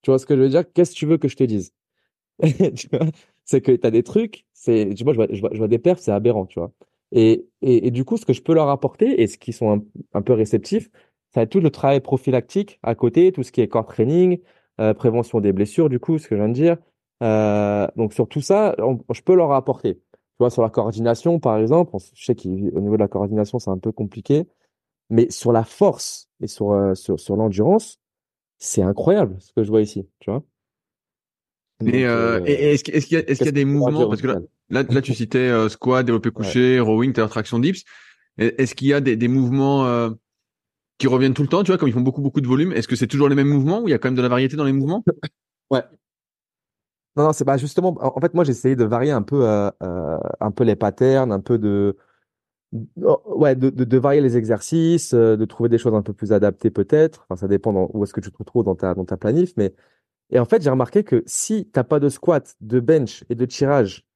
Tu vois ce que je veux dire? Qu'est-ce que tu veux que je te dise? C'est que tu as des trucs, c'est, je, vois, je, vois, je des perfs, c'est aberrant, tu vois? Et, du coup, ce que je peux leur apporter, et ce qui sont un, peu réceptifs, ça va être tout le travail prophylactique à côté, tout ce qui est core training, euh, prévention des blessures, du coup, ce que je viens de dire, euh, donc sur tout ça, je peux leur apporter. Tu vois, sur la coordination, par exemple, je sais qu'au niveau de la coordination, c'est un peu compliqué, mais sur la force et sur, euh, sur, sur l'endurance, c'est incroyable ce que je vois ici, tu vois. et, euh, est-ce qu'il y, a, est-ce qu'il y a des mouvements parce que là, là, tu citais squat, développé couché, rowing, traction dips. Est-ce qu'il y a des, des mouvements qui reviennent tout le temps, tu vois, comme ils font beaucoup beaucoup de volume Est-ce que c'est toujours les mêmes mouvements ou il y a quand même de la variété dans les mouvements? Ouais, non, non, c'est pas justement. En fait, moi, j'ai essayé de varier un peu, euh, euh, un peu les patterns, un peu de, oh, ouais, de, de, de varier les exercices, euh, de trouver des choses un peu plus adaptées peut-être. Enfin, ça dépend où est-ce que tu te retrouves dans ta, dans ta planif. Mais et en fait, j'ai remarqué que si t'as pas de squat, de bench et de tirage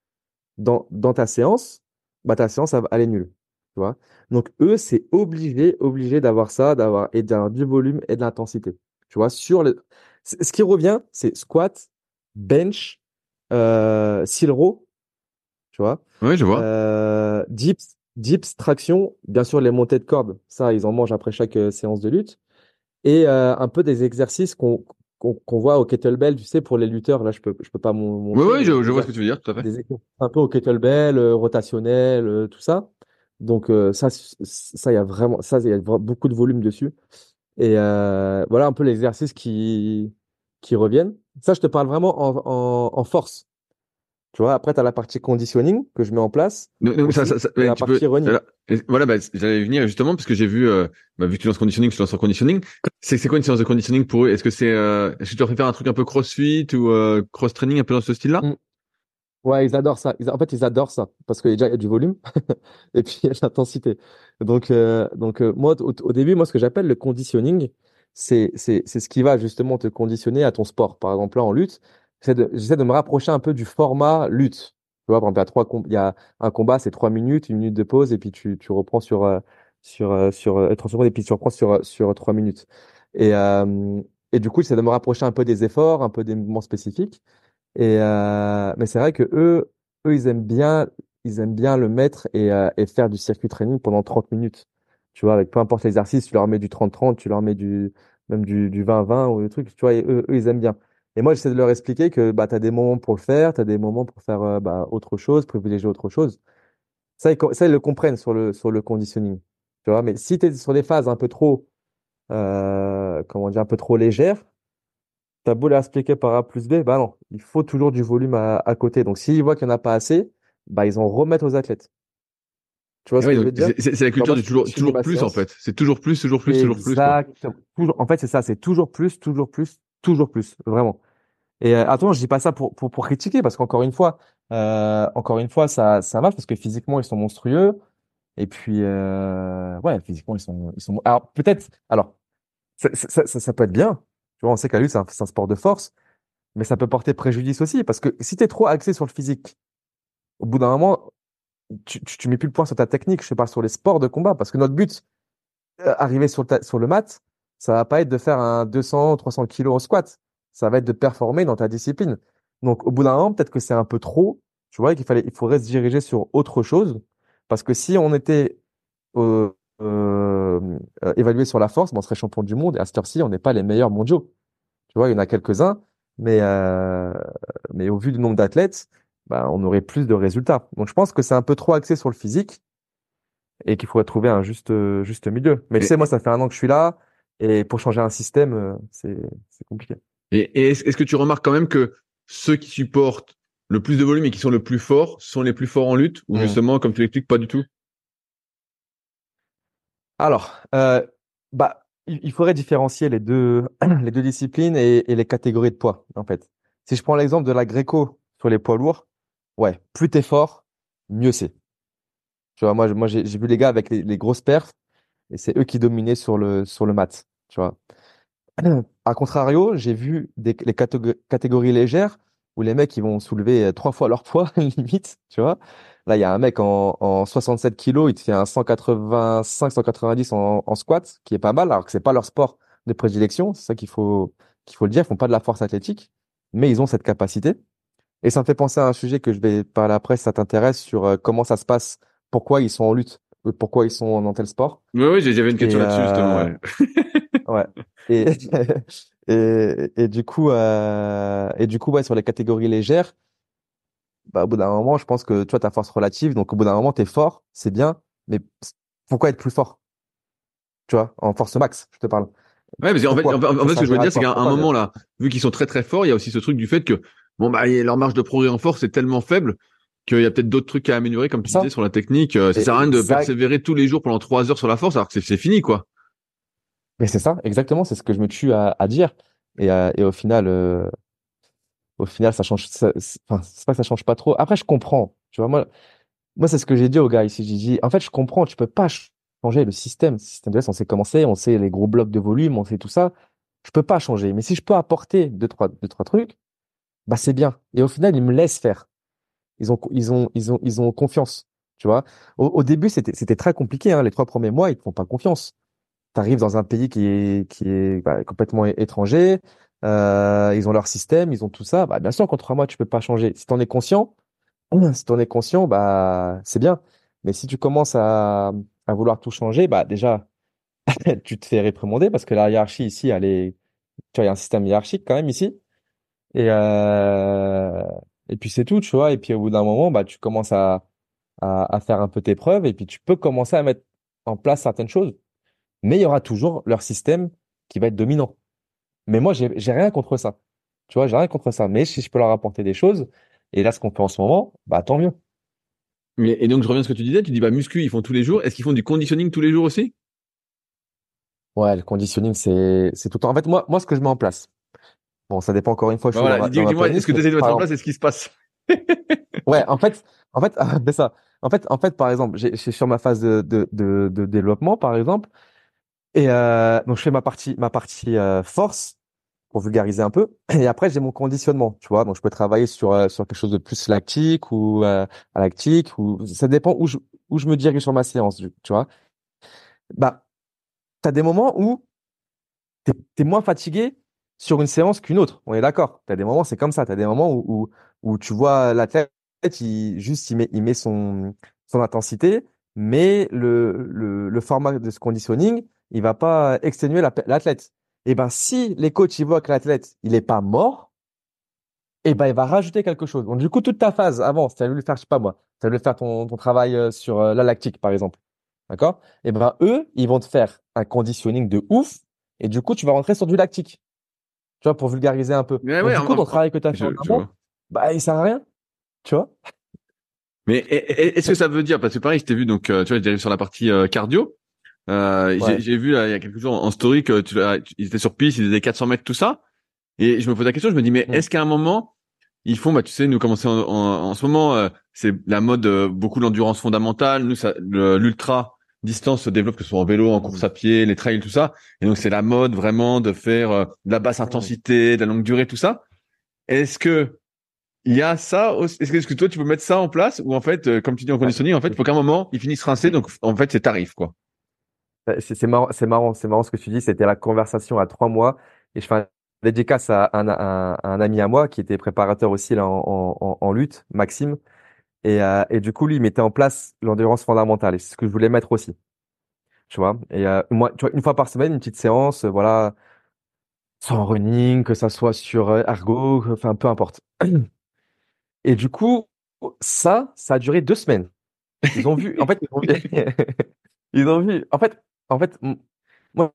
dans, dans ta séance, bah ta séance elle est nulle. Tu vois. Donc eux, c'est obligé, obligé d'avoir ça, d'avoir et d'avoir du volume et de l'intensité. Tu vois. Sur le, ce qui revient, c'est squat, bench, euh, silro, tu vois. Oui, je vois. Euh, dips, dips, traction, bien sûr les montées de cordes, ça ils en mangent après chaque euh, séance de lutte, et euh, un peu des exercices qu'on qu'on voit au kettlebell, tu sais, pour les lutteurs. Là, je peux je peux pas montrer. Oui, oui, je, je vois ce que tu veux dire, tout à fait. Des un peu au kettlebell, euh, rotationnel, tout ça. Donc ça, ça il y a vraiment, ça il y a beaucoup de volume dessus. Et voilà un peu les exercices qui qui reviennent. Ça, je te parle vraiment en, en, en force. Tu vois, après, tu as la partie conditioning que je mets en place. Donc, ça, ça, ça, la partie peux, Voilà, bah, j'allais venir justement parce que j'ai vu, euh, bah, vu que tu lances conditioning, tu lances en conditioning. C'est quoi une séance de conditioning pour eux? Est-ce que c'est, euh, est-ce que tu leur fais faire un truc un peu crossfit ou euh, cross training un peu dans ce style-là? Mmh. Ouais, ils adorent ça. Ils- en fait, ils adorent ça parce qu'il y a déjà il y a du volume et puis il y a de l'intensité. Donc, euh, donc euh, moi, au, au début, moi, ce que j'appelle le conditioning, c'est, ce qui va justement te conditionner à ton sport. Par exemple, là, en lutte, j'essaie de, me rapprocher un peu du format lutte. Tu vois, par exemple, il y a trois il y a un combat, c'est trois minutes, une minute de pause et puis tu, tu reprends sur, euh, sur, euh, sur euh, 30 secondes et puis tu reprends sur, euh, sur trois minutes. Et, euh, et du coup, j'essaie de me rapprocher un peu des efforts, un peu des mouvements spécifiques. Et euh, mais c'est vrai que eux, eux, ils aiment bien, ils aiment bien le mettre et, euh, et faire du circuit training pendant 30 minutes. Tu vois, avec peu importe l'exercice, tu leur mets du 30-30, tu leur mets du même du, du 20-20 ou des trucs, tu vois, eux, ils aiment bien. Et moi, j'essaie de leur expliquer que bah, tu as des moments pour le faire, tu as des moments pour faire euh, bah, autre chose, privilégier autre chose. Ça, ils, le comprennent sur le, sur le conditioning. Tu vois, mais si tu es sur des phases un peu trop, euh, comment dire, un peu trop légères, T'as beau leur expliquer par A plus B, bah non, il faut toujours du volume à, à côté. Donc s'ils voient qu'il n'y en a pas assez, bah ils en remettent aux athlètes. Tu vois Ah ce que oui, je donc veux dire? c'est la culture du toujours, plus en fait. C'est toujours plus, toujours plus, toujours plus. Toujours, en fait, c'est ça, c'est toujours plus, toujours plus, toujours plus, vraiment. Et euh, attends, je dis pas ça pour, pour, pour critiquer, parce qu'encore une fois, euh, encore une fois, ça, ça marche parce que physiquement, ils sont monstrueux. Et puis, euh, ouais, physiquement, ils sont, ils sont. Alors peut-être, alors ça, ça, ça, ça peut être bien. Tu vois, on sait la lutte, c'est un, c'est un sport de force. Mais ça peut porter préjudice aussi, parce que si tu es trop axé sur le physique, au bout d'un moment, tu, tu, tu mets plus le point sur ta technique, je te parle sur les sports de combat, parce que notre but, euh, arriver sur sur le mat, ça va pas être de faire un 200, 300 kilos au squat, ça va être de performer dans ta discipline. Donc au bout d'un moment, peut-être que c'est un peu trop, tu vois, qu'il fallait, il faudrait se diriger sur autre chose, parce que si on était euh, euh, euh, évalué sur la force, ben, on serait champion du monde, et à cette heure-ci, on n'est pas les meilleurs mondiaux. Tu vois, il y en a quelques-uns, mais, euh, mais au vu du nombre d'athlètes, bah, on aurait plus de résultats. Donc je pense que c'est un peu trop axé sur le physique et qu'il faudrait trouver un juste, euh, juste milieu. Mais tu Et, sais, moi, ça fait un an que je suis là et pour changer un système, euh, c'est, c'est compliqué. et, et est-ce que tu remarques quand même que ceux qui supportent le plus de volume et qui sont le plus forts sont les plus forts en lutte ou Hmm. justement, comme tu l'expliques, pas du tout? Alors, euh, bah, il, il faudrait différencier les deux, les deux disciplines et, et les catégories de poids, en fait. Si je prends l'exemple de la gréco sur les poids lourds, ouais, plus t'es fort, mieux c'est. Tu vois, moi, moi j'ai vu les gars avec les, grosses perfs et c'est eux qui dominaient sur le, sur le mat. Tu vois. À contrario, j'ai vu des, les catég- catégories légères où les mecs ils vont soulever euh, trois fois leur poids, limite. Tu vois. Là, il y a un mec en, en 67 kilos, il te fait un 185, 190 en, en squat, qui est pas mal, alors que c'est pas leur sport de prédilection. C'est ça qu'il faut, qu'il faut le dire. Ils font pas de la force athlétique, mais ils ont cette capacité. Et ça me fait penser à un sujet que je vais parler après, si ça t'intéresse, sur euh, comment ça se passe, pourquoi ils sont en lutte, pourquoi ils sont dans tel sport. Oui, oui, j'avais une question là-dessus justement. euh, Ouais. ouais. Et, et, et du coup, euh, et du coup, ouais, sur les catégories légères, bah, au bout d'un moment, je pense que tu vois, ta force relative, donc au bout d'un moment, t'es fort, c'est bien, mais pourquoi être plus fort? Tu vois, en force max, je te parle. Ouais, parce qu'en fait, en fait, en fait, ce que je veux dire, c'est qu'à un moment là, vu qu'ils sont très très forts, il y a aussi ce truc du fait que bon bah leur marge de progrès en force est tellement faible qu'il y a peut-être d'autres trucs à améliorer, comme tu Ça? disais sur la technique. Euh, ça sert à rien de persévérer tous les jours pendant trois heures sur la force, alors que c'est fini quoi. Mais c'est ça, exactement, c'est ce que je me tue à, à dire. Et, euh, et au final, euh, au final, ça change, enfin, c'est pas que ça change pas trop. Après, je comprends. Tu vois, moi, moi, c'est ce que j'ai dit aux gars ici. J'ai dit, en fait, je comprends, tu peux pas ch- changer le système. Le système de S, on sait comment c'est, on sait les gros blocs de volume, on sait tout ça. Je peux pas changer. Mais si je peux apporter deux, trois, deux, trois trucs, bah, c'est bien. Et au final, ils me laissent faire. Ils ont, ils ont, ils ont, ils ont confiance. Tu vois, au, début, c'était, c'était très compliqué, hein. Les trois premiers mois, ils te font pas confiance tu arrives dans un pays qui est, qui est bah, complètement étranger, euh, ils ont leur système, ils ont tout ça. Bah, bien sûr, contre moi, tu peux pas changer. Si tu en es conscient, si tu en es conscient, bah, c'est bien. Mais si tu commences à, à vouloir tout changer, bah, déjà, tu te fais réprimander parce que la hiérarchie ici, elle est, tu vois, il y a un système hiérarchique quand même ici. Et, euh, et puis c'est tout, tu vois. Et puis au bout d'un moment, bah, tu commences à, à, à faire un peu tes preuves et puis tu peux commencer à mettre en place certaines choses mais il y aura toujours leur système qui va être dominant. Mais moi, j'ai rien contre ça. Tu vois, j'ai rien contre ça. Mais si je peux leur apporter des choses, et là, ce qu'on fait en ce moment, bah tant mieux. Et donc je reviens à ce que tu disais, tu dis bah muscu ils font tous les jours, est-ce qu'ils font du conditioning tous les jours aussi? Ouais, le conditioning, c'est c'est tout le temps. En fait, moi, moi, ce que je mets en place. Bon, ça dépend encore une fois. Je Bah voilà, dis-moi, est-ce que tu mais essaies de mettre en place, exemple, est-ce qu'il se passe? Ouais, en fait, en fait, c'est ça. En fait, en fait, par exemple, j'ai sur ma phase de, de, de, de développement, par exemple, et euh, donc je fais ma partie, ma partie euh, force pour vulgariser un peu, et après j'ai mon conditionnement, tu vois. Donc je peux travailler sur euh, sur quelque chose de plus lactique ou euh, lactique ou ça dépend où je où je me dirige sur ma séance, tu vois. Bah, t'as des moments où t'es es moins fatigué sur une séance qu'une autre. On est d'accord. T'as des moments, c'est comme ça. T'as des moments où, où, où tu vois l'athlète, il juste il met il met son son intensité, mais le le, le format de ce conditioning il va pas exténuer l'athlète. Et ben si les coachs ils voient que l'athlète il est pas mort, et ben il va rajouter quelque chose. Donc du coup toute ta phase avant, si tu as voulu faire je sais pas moi, tu as voulu faire ton, ton travail euh, sur euh, la lactique par exemple. D'accord? Et ben eux, ils vont te faire un conditioning de ouf et du coup tu vas rentrer sur du lactique. Tu vois pour vulgariser un peu. Mais ouais, du coup ton travail que tu as fait en bah il sert à rien. Tu vois mais est-ce que ça veut dire parce que pareil, je t'ai vu donc euh, tu vois, j'arrive sur la partie cardio. Euh, J'ai vu là, il y a quelques jours en story que tu, ils étaient sur piste, ils faisaient 400 mètres, tout ça. Et je me pose la question, je me dis, mais mm. est-ce qu'à un moment, ils font, bah, tu sais, nous commencer en, en, ce moment, euh, c'est la mode, euh, beaucoup l'endurance fondamentale. Nous, l'ultra distance se développe, que ce soit en vélo, en course à pied, les trails, tout ça. Et donc, c'est la mode vraiment de faire euh, de la basse intensité, de la longue durée, tout ça. Est-ce que il y a ça Est-ce que, est que, toi, tu peux mettre ça en place ou en fait, comme tu dis en conditioning, en fait, il faut qu'à un moment, ils finissent rincés. Donc, en fait, c'est tarif, quoi. C'est marrant, c'est marrant, c'est marrant ce que tu dis. C'était la conversation à trois mois et je fais un dédicace à un, un, ami à moi qui était préparateur aussi là en, en, lutte, Maxime. Et, euh, et, du coup, lui, il mettait en place l'endurance fondamentale. Et c'est ce que je voulais mettre aussi. Tu vois? Et euh, moi, une fois par semaine, une petite séance, euh, voilà, sans running, que ça soit sur ergo, enfin peu importe. Et du coup, ça, ça a duré deux semaines. Ils ont vu, en fait, ils ont vu, ils ont vu, en fait, en fait, moi,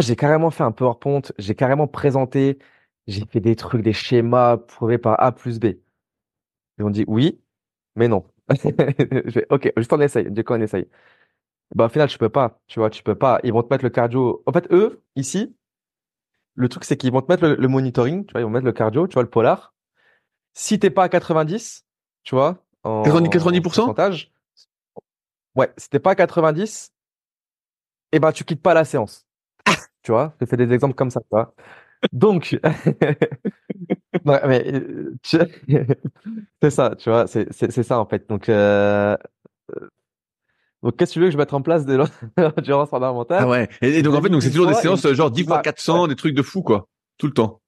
j'ai carrément fait un PowerPoint, j'ai carrément présenté, j'ai fait des trucs, des schémas prouvés par A plus B. Ils ont dit oui, mais non. je vais, ok, juste on essaye, du coup on essaye. Bah, au final, je peux pas, tu vois, tu peux pas. Ils vont te mettre le cardio. En fait, eux, ici, le truc, c'est qu'ils vont te mettre le, monitoring, tu vois, ils vont mettre le cardio, tu vois, le polar. Si t'es pas à 90, tu vois, en 90%, pourcentage, ouais, si t'es pas à 90, eh ben, tu quittes pas la séance. tu vois, je fais des exemples comme ça, tu vois. Donc, mais euh, c'est ça, tu vois, c'est ça en fait. Donc, euh... donc qu'est-ce que tu veux que je mette en place de l'endurance fondamentale? Ah ouais. Et, donc en fait, donc c'est toujours des séances genre 10 fois 400, des trucs de fou quoi, tout le temps.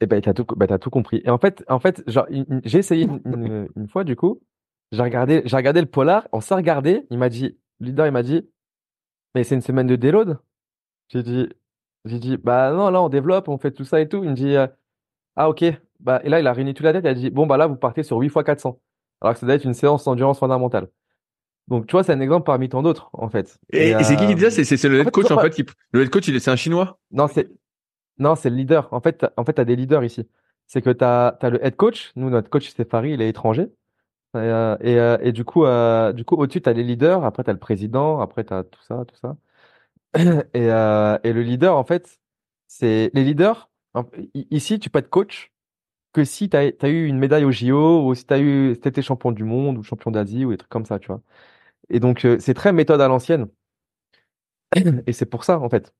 Eh ben t'as tout, ben, as tout compris. Et en fait, en fait, genre j'ai essayé une, une, fois du coup, j'ai regardé, j'ai regardé le polar, on s'est regardé, il m'a dit, le leader, il m'a dit, mais c'est une semaine de déload? J'ai dit, j'ai dit, bah non, là on développe, on fait tout ça et tout. Il me dit, euh, ah ok. Bah, et là il a réuni toute la tête, il a dit, bon bah là vous partez sur 8 fois 400. Alors que ça doit être une séance d'endurance fondamentale. Donc tu vois, c'est un exemple parmi tant d'autres en fait. Et, c'est qui qui dit ça? C'est le head coach en fait. Le head coach, c'est un chinois? Non, c'est non, c'est le leader. En fait, en fait, t'as des leaders ici. C'est que t'as as le head coach. Nous, notre coach c'est Farid, il est étranger. Et, euh, et, euh, et, du coup, euh, du coup, au-dessus, tu as les leaders, après, tu as le président, après, tu as tout ça, tout ça. Et, euh, et le leader, en fait, c'est les leaders. Ici, tu peux être coach que si tu as, eu une médaille au JO ou si tu as eu, si champion du monde ou champion d'Asie ou des trucs comme ça, tu vois. Et donc, c'est très méthode à l'ancienne. Et c'est pour ça, en fait,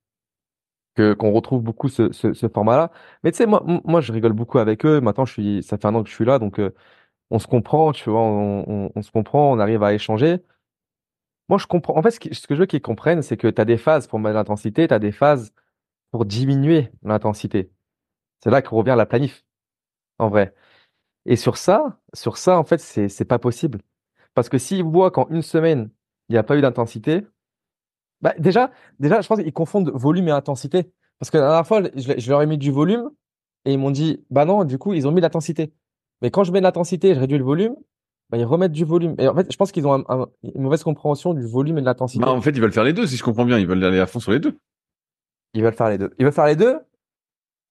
que qu'on retrouve beaucoup ce, ce, ce format-là. Mais tu sais, moi, moi, je rigole beaucoup avec eux. Maintenant, je suis, ça fait un an que je suis là, donc on se comprend, tu vois, on, se comprend, on arrive à échanger. Moi, je comprends. En fait, ce que, je veux qu'ils comprennent, c'est que tu as des phases pour mettre l'intensité, tu as des phases pour diminuer l'intensité. C'est là qu'on revient à la planif, en vrai. Et sur ça, sur ça, en fait, c'est, c'est pas possible. Parce que s'ils voient qu'en une semaine, il n'y a pas eu d'intensité, bah, déjà, déjà, je pense qu'ils confondent volume et intensité. Parce que la dernière fois, je, je leur ai mis du volume et ils m'ont dit, bah non, du coup, ils ont mis l'intensité. Mais quand je mets l'intensité je réduis le volume, bah, ils remettent du volume. Et en fait, je pense qu'ils ont une mauvaise compréhension du volume et de l'intensité. Bah, en fait, ils veulent faire les deux, si je comprends bien. Ils veulent aller à fond sur les deux. Ils veulent faire les deux. Ils veulent faire les deux.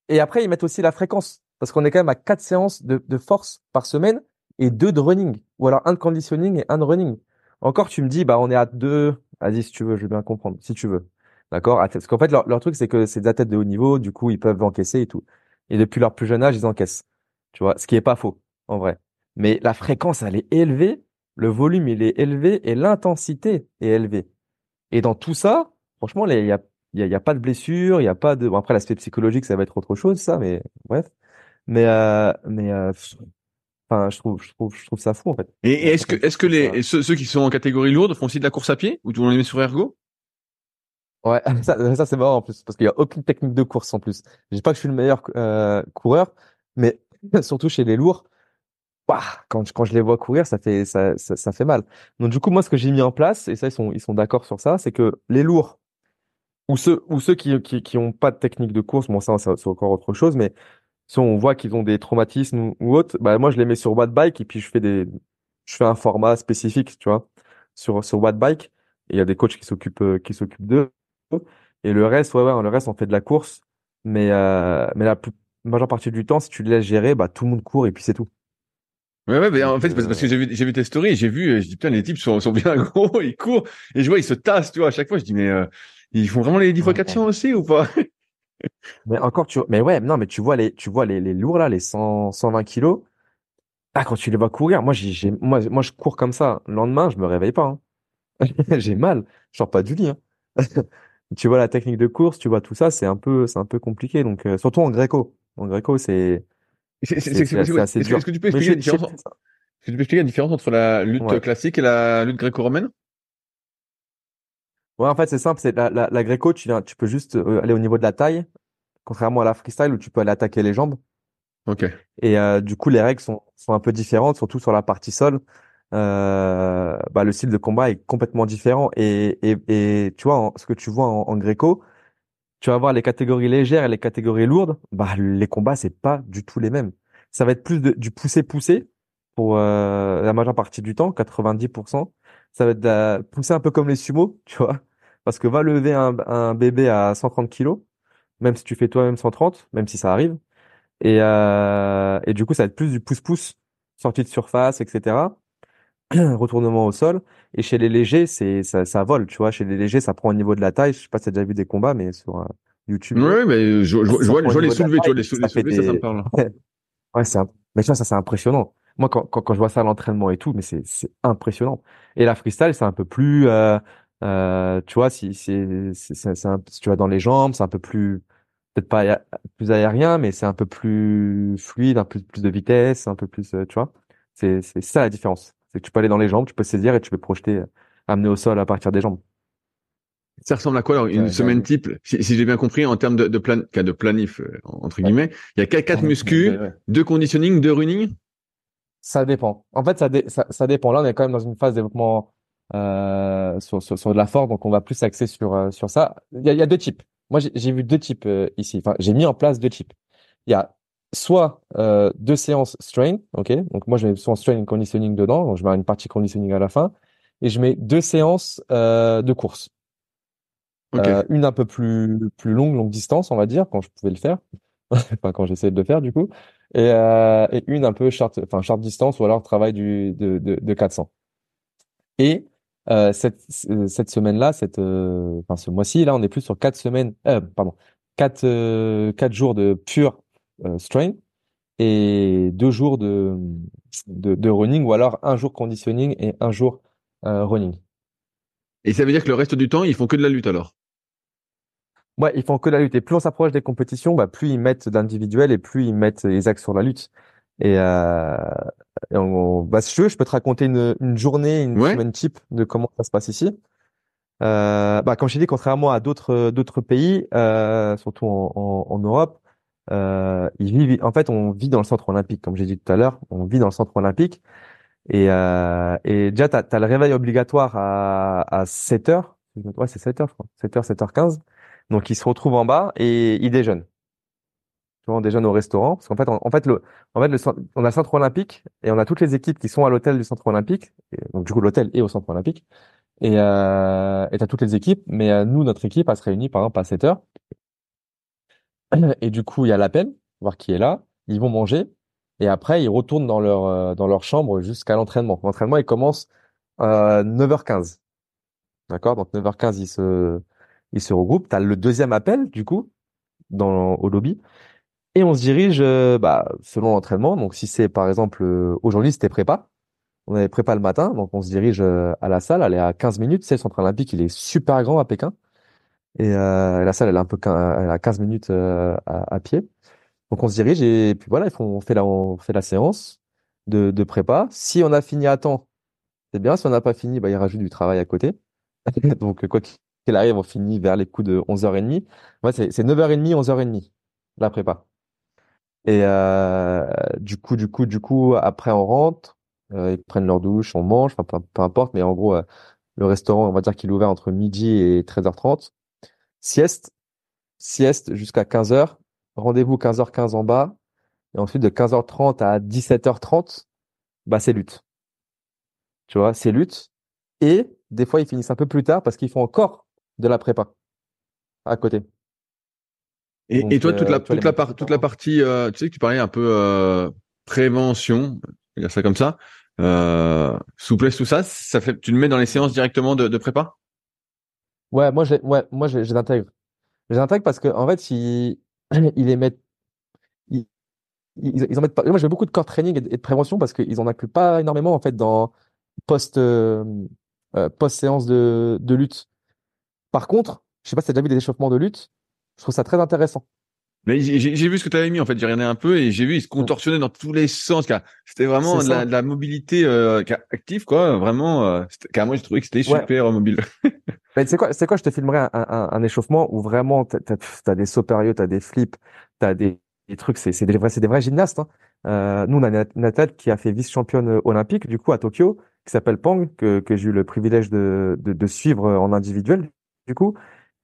Et après, ils mettent aussi la fréquence. Parce qu'on est quand même à quatre séances de, force par semaine et deux de running. Ou alors un de conditioning et un de running. Encore, tu me dis, bah, on est à deux. Vas-y, si tu veux, je vais bien comprendre. Si tu veux. D'accord? Parce qu'en fait, leur, leur truc, c'est que c'est des athlètes de haut niveau. Du coup, ils peuvent encaisser et tout. Et depuis leur plus jeune âge, ils encaissent. Tu vois? Ce qui est pas faux en vrai. mais la fréquence, elle est élevée, le volume, il est élevé et l'intensité est élevée. Et dans tout ça, franchement, il y a, y, a, y a pas de blessure, il y a pas de. Bon, après, l'aspect psychologique, ça va être autre chose, ça, mais bref. Mais, euh, mais, euh, enfin, je trouve, je trouve, je trouve ça fou en fait. Et, est-ce que, est-ce que les ceux, ceux, qui sont en catégorie lourde font aussi de la course à pied ou tout le monde les met sur ergo? Ouais, ça, ça c'est marrant en plus parce qu'il y a aucune technique de course en plus. Je dis pas que je suis le meilleur euh, coureur, mais surtout chez les lourds, bah, quand, quand je les vois courir, ça fait ça, ça, ça fait mal. Donc du coup, moi, ce que j'ai mis en place, et ça ils sont ils sont d'accord sur ça, c'est que les lourds ou ceux ou ceux qui qui qui ont pas de technique de course, bon ça c'est encore autre chose, mais si on voit qu'ils ont des traumatismes ou, ou autres, bah moi je les mets sur watt bike et puis je fais des je fais un format spécifique, tu vois, sur sur watt bike. Il y a des coachs qui s'occupent euh, qui s'occupent d'eux et le reste, ouais, ouais, le reste, on fait de la course. Mais, euh, mais la majeure partie du temps, si tu le laisses gérer, bah, tout le monde court et puis c'est tout. Ouais, ouais, mais en fait, parce que j'ai vu, j'ai vu tes stories, j'ai vu, je dis, putain, les types sont, sont bien gros, ils courent, et je vois, ils se tassent, tu vois, à chaque fois, je dis, mais, euh, ils font vraiment les 10 fois 400 aussi ou pas? mais encore, tu, mais ouais, non, mais tu vois les, tu vois les, les lourds, là, les 100, 120 kilos. Ah, quand tu les vois courir, moi, j'ai, moi, moi, je cours comme ça. Le lendemain, je me réveille pas, hein. j'ai mal. Je sors pas du lit, hein. tu vois la technique de course, tu vois tout ça, c'est un peu, c'est un peu compliqué. Donc, euh, surtout en gréco. En gréco, c'est, c'est assez dur. Est-ce que tu peux expliquer la différence? Est-ce que tu peux expliquer la différence entre la lutte classique et la lutte gréco-romaine? Ouais, en fait, c'est simple. C'est la, la, la, gréco, tu, tu peux juste euh, aller au niveau de la taille, contrairement à la freestyle où tu peux aller attaquer les jambes. Ok. Et euh, du coup, les règles sont, sont un peu différentes, surtout sur la partie sol euh, bah, le style de combat est complètement différent. Et, et, et tu vois, ce que tu vois en, en, gréco, tu vas voir les catégories légères et les catégories lourdes. Bah, les combats, c'est pas du tout les mêmes. Ça va être plus de, du pousser-pousser pour euh, la majeure partie du temps, 90%. Ça va être de pousser un peu comme les sumo, tu vois. Parce que va lever un, un bébé à 130 kilos, même si tu fais toi-même 130, même si ça arrive. Et, euh, et du coup, ça va être plus du pouce-pouce, sortie de surface, etc. retournement au sol. Et chez les légers, c'est ça, ça vole, tu vois. Chez les légers, ça prend au niveau de la taille. Je sais pas si t'as déjà vu des combats, mais sur euh, YouTube. Oui, mais je, je, je vois, vois les soulevés, tu vois, les, soulevés, ça, ça, ça me parle. ouais, c'est, mais tu vois, ça, c'est impressionnant. Moi, quand, quand, quand, je vois ça à l'entraînement et tout, mais c'est, c'est impressionnant. Et la freestyle, c'est un peu plus, euh, euh, tu vois, si, c'est, c'est, c'est un, si tu vas dans les jambes, c'est un peu plus, peut-être pas plus aérien, mais c'est un peu plus fluide, un peu plus de vitesse, un peu plus, euh, tu vois. C'est, c'est ça la différence. C'est que tu peux aller dans les jambes, tu peux saisir et tu peux projeter, euh, amener au sol à partir des jambes. Ça ressemble à quoi alors une semaine type? Si, j'ai bien compris en termes de, de plan, de planif euh, entre guillemets, il y a quatre, quatre muscu, deux conditioning, deux running? Ça dépend. En fait, ça, ça, ça, dépend. Là, on est quand même dans une phase de développement euh, sur, sur, sur, de la force, donc on va plus s'axer sur euh, sur ça. Il y a, il y a deux types. Moi, j'ai vu deux types ici. Enfin, j'ai mis en place deux types. Il y a soit euh, deux séances strain, ok? Donc moi je mets soit strain conditioning dedans, donc je mets une partie conditioning à la fin, et je mets deux séances euh, de course. Euh, une un peu plus plus longue, longue distance, on va dire, quand je pouvais le faire, enfin quand j'essayais de le faire du coup, et, euh, une un peu short, enfin short distance ou alors travail du de de, de 400. Et euh, cette cette semaine-là, cette enfin ce mois-ci là, on est plus sur quatre semaines, pardon, quatre quatre jours de pure euh, strain et deux jours de, de, de, running ou alors un jour conditioning et un jour euh, running. Et ça veut dire que le reste du temps, ils font que de la lutte alors? Ouais, ils font que de la lutte. Et plus on s'approche des compétitions, bah, plus ils mettent d'individuels et plus ils mettent les axes sur la lutte. Et, euh, et on, bah, si tu veux, je peux te raconter une, une journée, une semaine type de comment ça se passe ici. Euh, bah, comme je t'ai dit, contrairement à d'autres d'autres pays, euh, surtout en, en, en Europe, euh, ils vivent, en fait, on vit dans le centre olympique, comme j'ai dit tout à l'heure, on vit dans le centre olympique. Et, euh, et déjà, tu as, le réveil obligatoire à, à 7 heures. Ouais, c'est 7 heures, je crois. 7 heures, 7h15. Donc, ils se retrouvent en bas et ils déjeunent. Tu on déjeune au restaurant. Parce qu'en fait, en, fait, le, en fait, le, on a le centre olympique et on a toutes les équipes qui sont à l'hôtel du centre olympique. Donc, du coup, l'hôtel est au centre olympique. Et euh, tu as toutes les équipes. Mais euh, nous, notre équipe, elle se réunit, par exemple, à 7 heures. Et du coup, il y a l'appel, voir qui est là. Ils vont manger. Et après, ils retournent dans leur, euh, dans leur chambre jusqu'à l'entraînement. L'entraînement, il commence à euh, 9h15. D'accord? Donc, 9h15, ils se, ils se regroupent. Tu as le deuxième appel, du coup, dans, au lobby. Et on se dirige euh, bah, selon l'entraînement. Donc si c'est par exemple euh, aujourd'hui c'était prépa, on avait prépa le matin, donc on se dirige euh, à la salle. Elle est à 15 minutes. C'est le centre olympique, il est super grand à Pékin. Et la salle elle est un peu a 15 minutes à, à, pied. Donc on se dirige et puis voilà, on fait la on fait la séance de, de prépa. Si on a fini à temps, c'est bien. Si on n'a pas fini, bah il rajoute du travail à côté. donc quoi qu'il arrive, on finit vers les coups de 11h30. Ouais, c'est 9h30, 11h30 la prépa. Et euh, du coup, du coup, du coup, après on rentre, euh, ils prennent leur douche, on mange, enfin peu, importe, mais en gros, euh, le restaurant, on va dire qu'il est ouvert entre midi et 13h30. Sieste, sieste jusqu'à 15h, rendez-vous 15h15 en bas, et ensuite de 15h30 à 17h30, bah c'est lutte. Tu vois, c'est lutte. Et des fois, ils finissent un peu plus tard parce qu'ils font encore de la prépa à côté. Et, toi, toute la, toute, la toute la partie, euh, tu sais que tu parlais un peu euh, prévention, y a ça comme ça, euh, souplesse, tout ça, ça fait, tu le mets dans les séances directement de, de prépa? Ouais, moi, je, ouais, moi, je, je l'intègre. Je l'intègre parce que en fait, ils, ils les mettent, ils, ils, en mettent pas. Moi, j'ai beaucoup de core training et de, prévention parce qu'ils en incluent pas énormément en fait dans post euh, euh, post séance de, de lutte. Par contre, je sais pas si tu as déjà vu des échauffements de lutte je trouve ça très intéressant. Mais j'ai vu ce que tu avais mis en fait, j'ai regardé un peu et j'ai vu il se contorsionnait dans tous les sens. C'était vraiment de la, de la, mobilité euh, active quoi, vraiment. Euh, moi j'ai trouvé que c'était super mobile. c'est quoi, c'est quoi Je te filmerai un, un, un, échauffement où vraiment t'as as, des sauts périodes, t'as des flips, t'as des, des trucs. C'est des vrais, c'est des vrais gymnastes. Hein. Euh, nous on a une athlète qui a fait vice-championne olympique du coup à Tokyo, qui s'appelle Pang, que, que j'ai eu le privilège de, de, de suivre en individuel du coup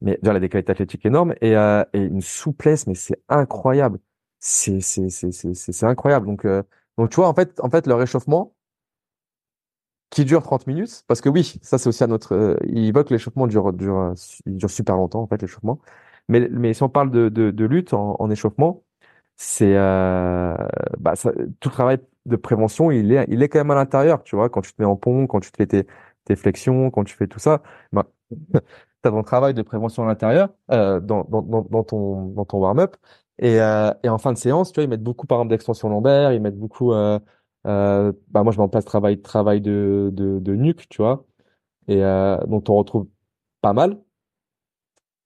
mais déjà la décalité athlétique énorme et, euh, et une souplesse, mais c'est incroyable. C'est c'est c'est c'est incroyable. Donc euh, donc tu vois en fait en fait le réchauffement qui dure 30 minutes parce que oui ça c'est aussi à notre euh, il veut que l'échauffement dure dure dure super longtemps en fait l'échauffement. Mais mais si on parle de de, de lutte en, en échauffement c'est euh, bah ça, tout travail de prévention il est il est quand même à l'intérieur tu vois quand tu te mets en pont quand tu te fais tes tes flexions quand tu fais tout ça bah, as ton travail de prévention à l'intérieur euh, dans, dans, dans, ton, dans ton warm-up. Et, euh, et en fin de séance, tu vois, ils mettent beaucoup, par exemple, d'extension lombaire, ils mettent beaucoup... Euh, euh, bah moi, je mets en place travail, travail de, de, de nuque, tu vois, et euh, dont on retrouve pas mal.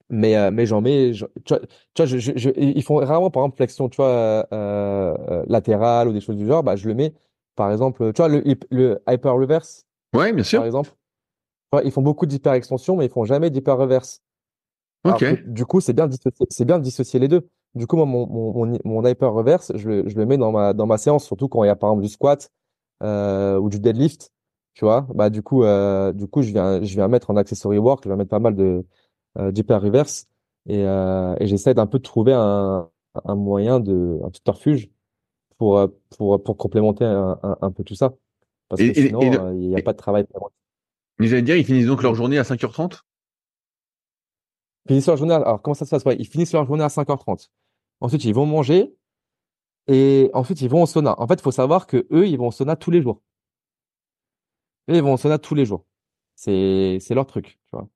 Mais, euh, mais j'en mets... tu vois, tu vois je, je, ils font rarement, par exemple, flexion, tu vois, euh, latérale ou des choses du genre. Bah, je le mets, par exemple, tu vois, le, le hyper reverse. Ouais, bien sûr. Par exemple ils font beaucoup d'hyper-extension, mais ils font jamais d'hyper-reverse. Du coup, c'est bien, c'est bien de dissocier les deux. Du coup, mon, mon, mon, hyper reverse, je le, je le mets dans ma, dans ma séance, surtout quand il y a par exemple du squat euh, ou du deadlift, tu vois. Bah du coup, euh, du coup, je viens, je viens mettre en accessory work, je vais mettre pas mal de euh, d'hyper reverse et, euh, et j'essaie d'un peu de trouver un, un moyen de un petit refuge pour pour pour complémenter un, un, peu tout ça. Parce que sinon, il n'y a pas de travail. Mais j'allais dire, ils finissent donc leur journée à 5h30 Ils finissent leur journée, alors comment ça se passe? Ouais, Ils finissent leur journée à 5h30. Ensuite, ils vont manger et ensuite, ils vont au sauna. En fait, il faut savoir que eux, ils vont au sauna tous les jours. Eux, ils vont au sauna tous les jours. C'est, c'est leur truc, tu vois.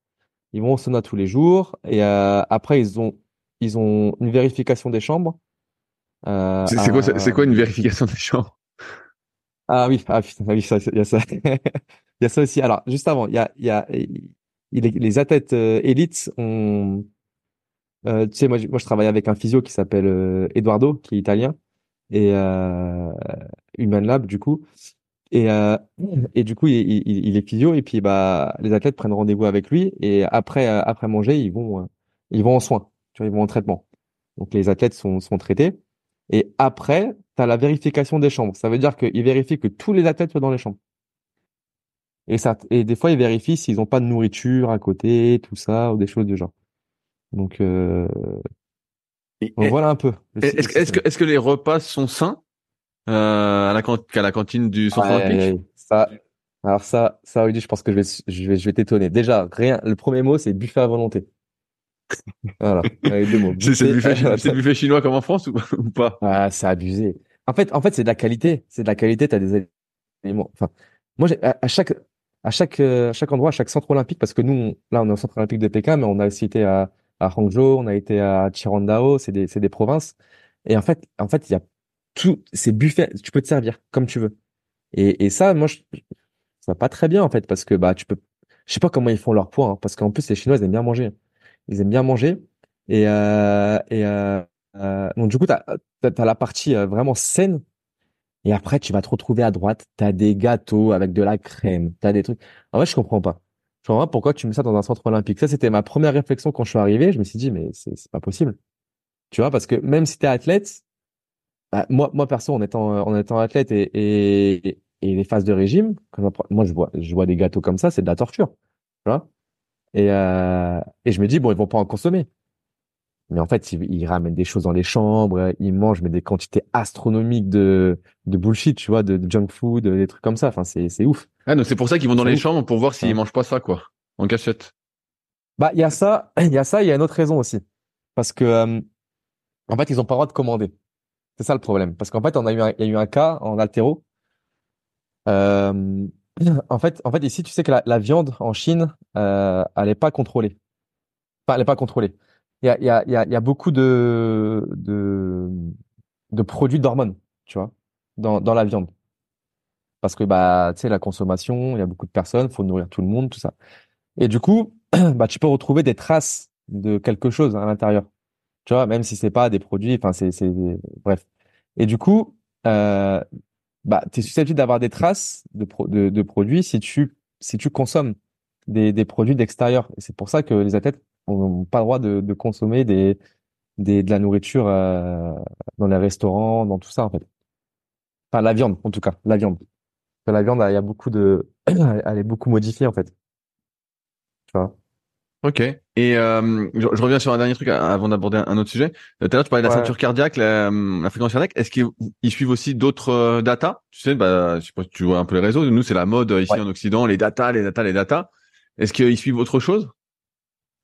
Ils vont au sauna tous les jours et euh, après, ils ont, ils ont une vérification des chambres. Euh, c'est, quoi, c'est quoi une vérification des chambres? Ah oui, ah putain, ah oui, il y a ça. Il y a ça aussi. Alors, juste avant, il y a, il y a, les athlètes euh, élites ont, euh, tu sais, moi, moi, je travaille avec un physio qui s'appelle euh, Eduardo, qui est italien, et euh, Human Lab, du coup. Et, euh, et du coup, il, il, il, est physio, et puis bah, les athlètes prennent rendez-vous avec lui, et après, après manger, ils vont, ils vont en soins, tu vois, ils vont en traitement. Donc, les athlètes sont, sont traités. Et après, tu as la vérification des chambres. Ça veut dire qu'ils vérifient que tous les athlètes soient dans les chambres. Et ça, et des fois, ils vérifient s'ils n'ont pas de nourriture à côté, tout ça, ou des choses du genre. Donc, euh... voilà un peu. Est-ce est que, les repas sont sains euh, à, la à la cantine du centre olympique? ça, Alors ça, ça, Rudy, je pense que je vais, je vais, je vais t'étonner. Déjà, rien. Le premier mot, c'est buffet à volonté. voilà, avec deux mots. C'est buffet, buffet, chinois comme en France ou, ou pas? Ah, c'est abusé. En fait, en fait, c'est de la qualité. C'est de la qualité. T'as des éléments. Enfin, moi, à, à chaque à chaque, euh, à chaque endroit, à chaque centre olympique, parce que nous, là, on est au centre olympique de Pékin, mais on a aussi été à, à Hangzhou, on a été à Qirandao, c'est des, c'est des provinces. Et en fait, en fait, il y a tout, c'est buffet, tu peux te servir comme tu veux. Et, et ça, moi, je, ça va pas très bien en fait parce que bah tu peux, je sais pas comment ils font leur poids, hein, parce qu'en plus les Chinois ils aiment bien manger, ils aiment bien manger et euh, et euh, euh, donc du coup t'as as, la partie euh, vraiment saine et après tu vas te retrouver à droite, t'as des gâteaux avec de la crème, t'as des trucs. En vrai, je comprends pas. Je comprends pas pourquoi tu mets ça dans un centre olympique. Ça c'était ma première réflexion quand je suis arrivé. Je me suis dit mais c'est pas possible. Tu vois parce que même si t'es athlète, bah, moi moi perso en étant en étant athlète et, et et les phases de régime, moi je vois, je vois des gâteaux comme ça, c'est de la torture, tu vois? Et euh, et je me dis bon, ils vont pas en consommer. Mais en fait, ils, ramènent des choses dans les chambres, ils mangent mais des quantités astronomiques de de bullshit, tu vois, de, junk food, des trucs comme ça. Enfin, c'est c'est ouf. Ah donc c'est pour ça qu'ils vont dans les chambres pour voir s'ils mangent pas ça quoi, en cachette. Bah il y a ça, il y a ça, il y a une autre raison aussi, parce que euh, en fait ils ont pas le droit de commander. C'est ça le problème, parce qu'en fait on a eu il y a eu un cas en altéro euh, en fait, en fait, ici, tu sais que la, la viande en Chine, euh, elle est pas contrôlée. Enfin, elle est pas contrôlée. Il y a, y a, y a, y a beaucoup de, de, de produits d'hormones, tu vois, dans, dans la viande. Parce que, bah, tu sais, la consommation, il y a beaucoup de personnes, faut nourrir tout le monde, tout ça. Et du coup, bah, tu peux retrouver des traces de quelque chose à l'intérieur. Tu vois, même si c'est pas des produits, enfin, c'est, c'est, bref. Et du coup, euh, bah, tu es susceptible d'avoir des traces de, de, de, produits si tu, si tu consommes des, des produits d'extérieur. Et c'est pour ça que les athlètes n'ont pas le droit de, de consommer des, des, de la nourriture euh, dans les restaurants, dans tout ça, en fait. Enfin, la viande, en tout cas, la viande. La viande, il y a beaucoup de, elle est beaucoup modifiée, en fait. Tu vois? Ok. Et euh, je, reviens sur un dernier truc avant d'aborder un, autre sujet. Euh, tout à l'heure, tu parlais de la ceinture cardiaque, la, la fréquence cardiaque. Est-ce qu'ils suivent aussi d'autres euh, data Tu sais, bah, je sais pas si tu vois un peu les réseaux. Nous, c'est la mode ici en Occident, les data, les data, les data. Est-ce qu'ils suivent autre chose?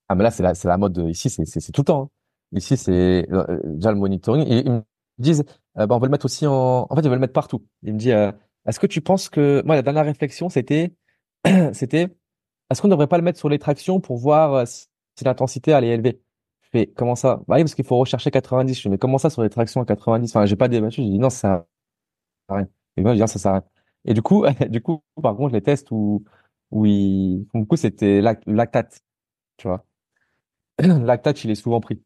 Ah, mais là, c'est la, c'est la mode ici, c'est, c'est, tout le temps. Hein. Ici, c'est déjà le monitoring. Et ils me disent, bah, on va le mettre aussi en. En fait, ils veulent le mettre partout. Ils me disent, est-ce que tu penses que moi, la dernière réflexion, c'était, c'était est-ce qu'on ne devrait pas le mettre sur les tractions pour voir euh, si, l'intensité elle est élevée? Je fais comment ça? Bah oui, parce qu'il faut rechercher 90. Je fais mais comment ça sur les tractions à 90 Enfin, j'ai pas débattu. J'ai dit non, ça sert à rien. Et moi, je dis ça sert à rien. Et du coup, du coup, par contre, les tests où où il, du coup, c'était lactate, tu vois. lactate, il est souvent pris.